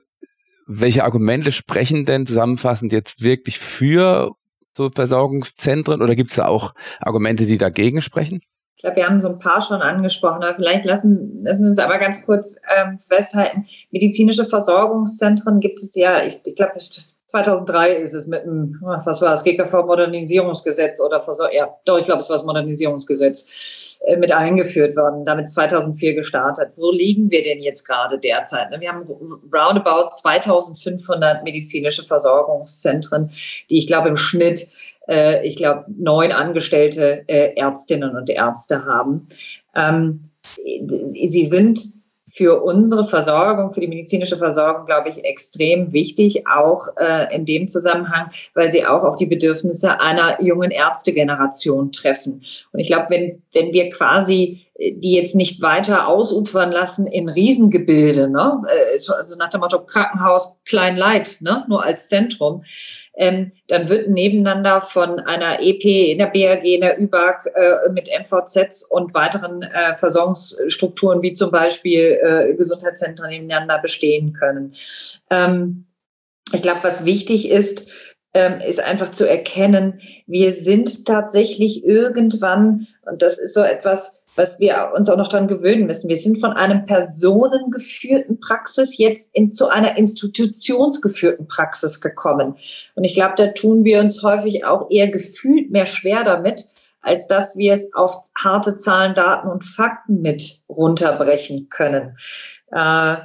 Speaker 2: Welche Argumente sprechen denn zusammenfassend jetzt wirklich für so Versorgungszentren oder gibt es da auch Argumente, die dagegen sprechen?
Speaker 4: Ich glaube, wir haben so ein paar schon angesprochen, aber vielleicht lassen, lassen Sie uns aber ganz kurz ähm, festhalten. Medizinische Versorgungszentren gibt es ja, ich, ich glaube, 2003 ist es mit dem, was war es, GKV-Modernisierungsgesetz oder ja, doch, ich glaube, es war das Modernisierungsgesetz äh, mit eingeführt worden, damit 2004 gestartet. Wo liegen wir denn jetzt gerade derzeit? Wir haben roundabout 2500 medizinische Versorgungszentren, die ich glaube im Schnitt äh, ich glaube, neun angestellte äh, Ärztinnen und Ärzte haben. Ähm, sie sind für unsere Versorgung, für die medizinische Versorgung, glaube ich, extrem wichtig, auch äh, in dem Zusammenhang, weil sie auch auf die Bedürfnisse einer jungen Ärztegeneration treffen. Und ich glaube, wenn, wenn wir quasi die jetzt nicht weiter ausufern lassen in Riesengebilde, ne? Äh, also nach dem Motto Krankenhaus klein Leid, ne? nur als Zentrum, ähm, dann wird nebeneinander von einer EP in der BAG, in der ÜBAG äh, mit MVZs und weiteren äh, Versorgungsstrukturen wie zum Beispiel äh, Gesundheitszentren nebeneinander bestehen können. Ähm, ich glaube, was wichtig ist, ähm, ist einfach zu erkennen, wir sind tatsächlich irgendwann, und das ist so etwas, was wir uns auch noch daran gewöhnen müssen. Wir sind von einem personengeführten Praxis jetzt in, zu einer institutionsgeführten Praxis gekommen. Und ich glaube, da tun wir uns häufig auch eher gefühlt mehr schwer damit, als dass wir es auf harte Zahlen, Daten und Fakten mit runterbrechen können. Äh,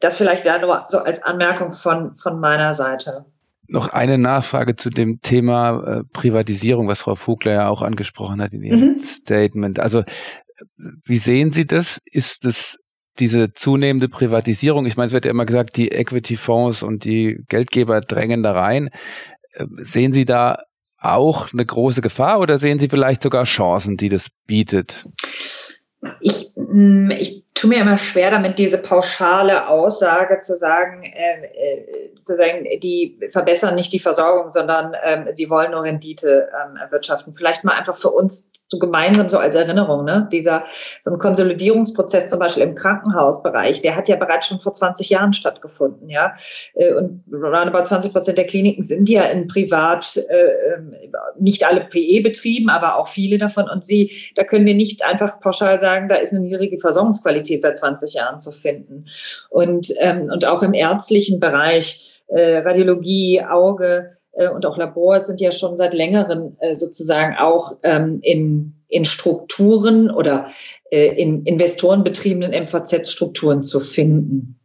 Speaker 4: das vielleicht da nur so als Anmerkung von, von meiner Seite.
Speaker 2: Noch eine Nachfrage zu dem Thema äh, Privatisierung, was Frau Vogler ja auch angesprochen hat in ihrem mhm. Statement. Also wie sehen Sie das? Ist es diese zunehmende Privatisierung? Ich meine, es wird ja immer gesagt, die Equity-Fonds und die Geldgeber drängen da rein. Ähm, sehen Sie da auch eine große Gefahr oder sehen Sie vielleicht sogar Chancen, die das bietet?
Speaker 4: Ich, mm, ich tue mir immer schwer damit, diese pauschale Aussage zu sagen, äh, äh, zu sagen, die verbessern nicht die Versorgung, sondern ähm, sie wollen nur Rendite ähm, erwirtschaften. Vielleicht mal einfach für uns so gemeinsam so als Erinnerung, ne? Dieser so ein Konsolidierungsprozess zum Beispiel im Krankenhausbereich, der hat ja bereits schon vor 20 Jahren stattgefunden, ja. Äh, und roundabout 20 Prozent der Kliniken sind ja in privat, äh, ähm, nicht alle PE betrieben, aber auch viele davon. Und sie, da können wir nicht einfach pauschal sagen, da ist eine niedrige Versorgungsqualität seit 20 Jahren zu finden. Und, ähm, und auch im ärztlichen Bereich, äh, Radiologie, Auge, äh, und auch Labors sind ja schon seit längerem äh, sozusagen auch ähm, in, in Strukturen oder äh, in investorenbetriebenen MVZ-Strukturen zu finden.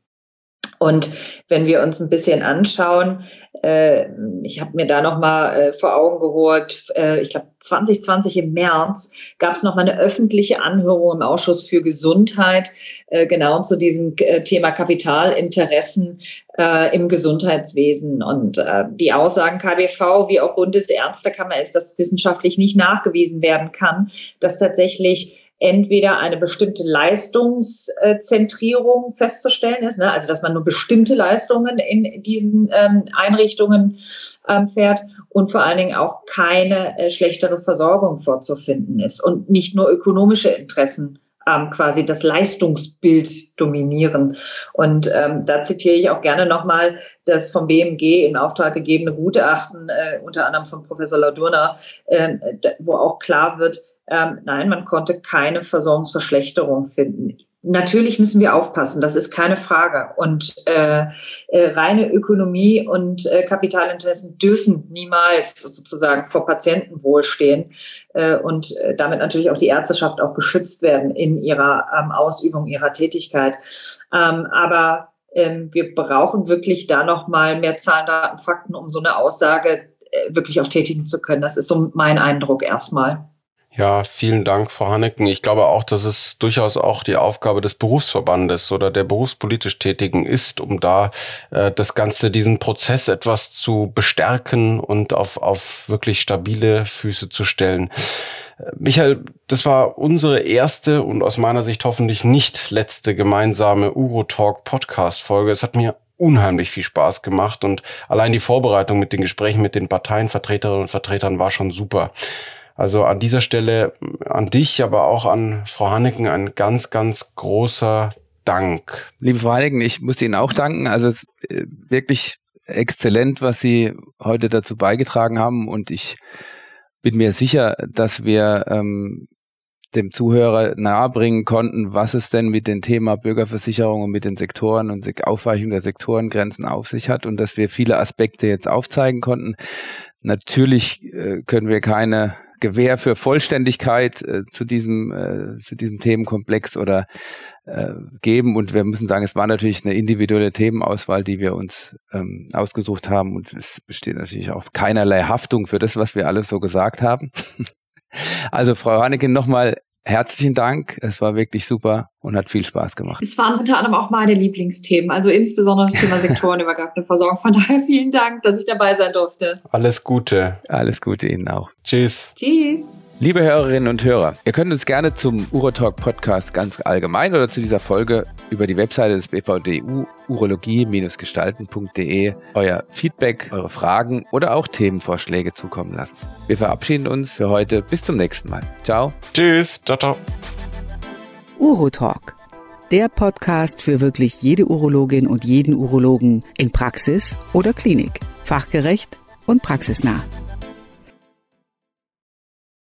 Speaker 4: Und wenn wir uns ein bisschen anschauen, äh, ich habe mir da nochmal äh, vor Augen geholt, äh, ich glaube 2020 im März gab es nochmal eine öffentliche Anhörung im Ausschuss für Gesundheit, äh, genau zu diesem äh, Thema Kapitalinteressen äh, im Gesundheitswesen. Und äh, die Aussagen KBV wie auch Bundesärztekammer ist, dass wissenschaftlich nicht nachgewiesen werden kann, dass tatsächlich entweder eine bestimmte Leistungszentrierung festzustellen ist, ne? also dass man nur bestimmte Leistungen in diesen ähm, Einrichtungen ähm, fährt und vor allen Dingen auch keine äh, schlechtere Versorgung vorzufinden ist und nicht nur ökonomische Interessen ähm, quasi das Leistungsbild dominieren. Und ähm, da zitiere ich auch gerne nochmal das vom BMG in Auftrag gegebene Gutachten, äh, unter anderem von Professor Ladurna, äh, wo auch klar wird, ähm, nein, man konnte keine Versorgungsverschlechterung finden. Natürlich müssen wir aufpassen, das ist keine Frage. Und äh, äh, reine Ökonomie und äh, Kapitalinteressen dürfen niemals sozusagen vor Patientenwohl stehen äh, und äh, damit natürlich auch die Ärzteschaft auch geschützt werden in ihrer ähm, Ausübung ihrer Tätigkeit. Ähm, aber ähm, wir brauchen wirklich da noch mal mehr Zahlen, Daten, Fakten, um so eine Aussage äh, wirklich auch tätigen zu können. Das ist so mein Eindruck erstmal.
Speaker 3: Ja, vielen Dank, Frau Hanneken. Ich glaube auch, dass es durchaus auch die Aufgabe des Berufsverbandes oder der berufspolitisch Tätigen ist, um da äh, das Ganze, diesen Prozess etwas zu bestärken und auf, auf wirklich stabile Füße zu stellen. Michael, das war unsere erste und aus meiner Sicht hoffentlich nicht letzte gemeinsame Urotalk Podcast Folge. Es hat mir unheimlich viel Spaß gemacht und allein die Vorbereitung mit den Gesprächen mit den Parteienvertreterinnen und Vertretern war schon super. Also an dieser Stelle an dich, aber auch an Frau Hanneken ein ganz, ganz großer Dank.
Speaker 2: Liebe Frau Hanneken, ich muss Ihnen auch danken. Also es ist äh, wirklich exzellent, was Sie heute dazu beigetragen haben und ich bin mir sicher, dass wir ähm, dem Zuhörer nahebringen konnten, was es denn mit dem Thema Bürgerversicherung und mit den Sektoren und Aufweichung der Sektorengrenzen auf sich hat und dass wir viele Aspekte jetzt aufzeigen konnten. Natürlich äh, können wir keine Gewähr für Vollständigkeit äh, zu diesem äh, zu diesem Themenkomplex oder äh, geben und wir müssen sagen, es war natürlich eine individuelle Themenauswahl, die wir uns ähm, ausgesucht haben und es besteht natürlich auch keinerlei Haftung für das, was wir alles so gesagt haben. also Frau Haneke nochmal herzlichen Dank. Es war wirklich super und hat viel Spaß gemacht.
Speaker 4: Es waren unter anderem auch meine Lieblingsthemen, also insbesondere das Thema sektorenübergreifende Versorgung. Von daher vielen Dank, dass ich dabei sein durfte.
Speaker 3: Alles Gute.
Speaker 2: Alles Gute Ihnen auch.
Speaker 3: Tschüss.
Speaker 4: Tschüss.
Speaker 2: Liebe Hörerinnen und Hörer, ihr könnt uns gerne zum Urotalk Podcast ganz allgemein oder zu dieser Folge über die Webseite des BVDU urologie-gestalten.de euer Feedback, eure Fragen oder auch Themenvorschläge zukommen lassen. Wir verabschieden uns für heute. Bis zum nächsten Mal. Ciao.
Speaker 3: Tschüss. Ciao, ciao.
Speaker 1: Urotalk. Der Podcast für wirklich jede Urologin und jeden Urologen in Praxis oder Klinik. Fachgerecht und praxisnah.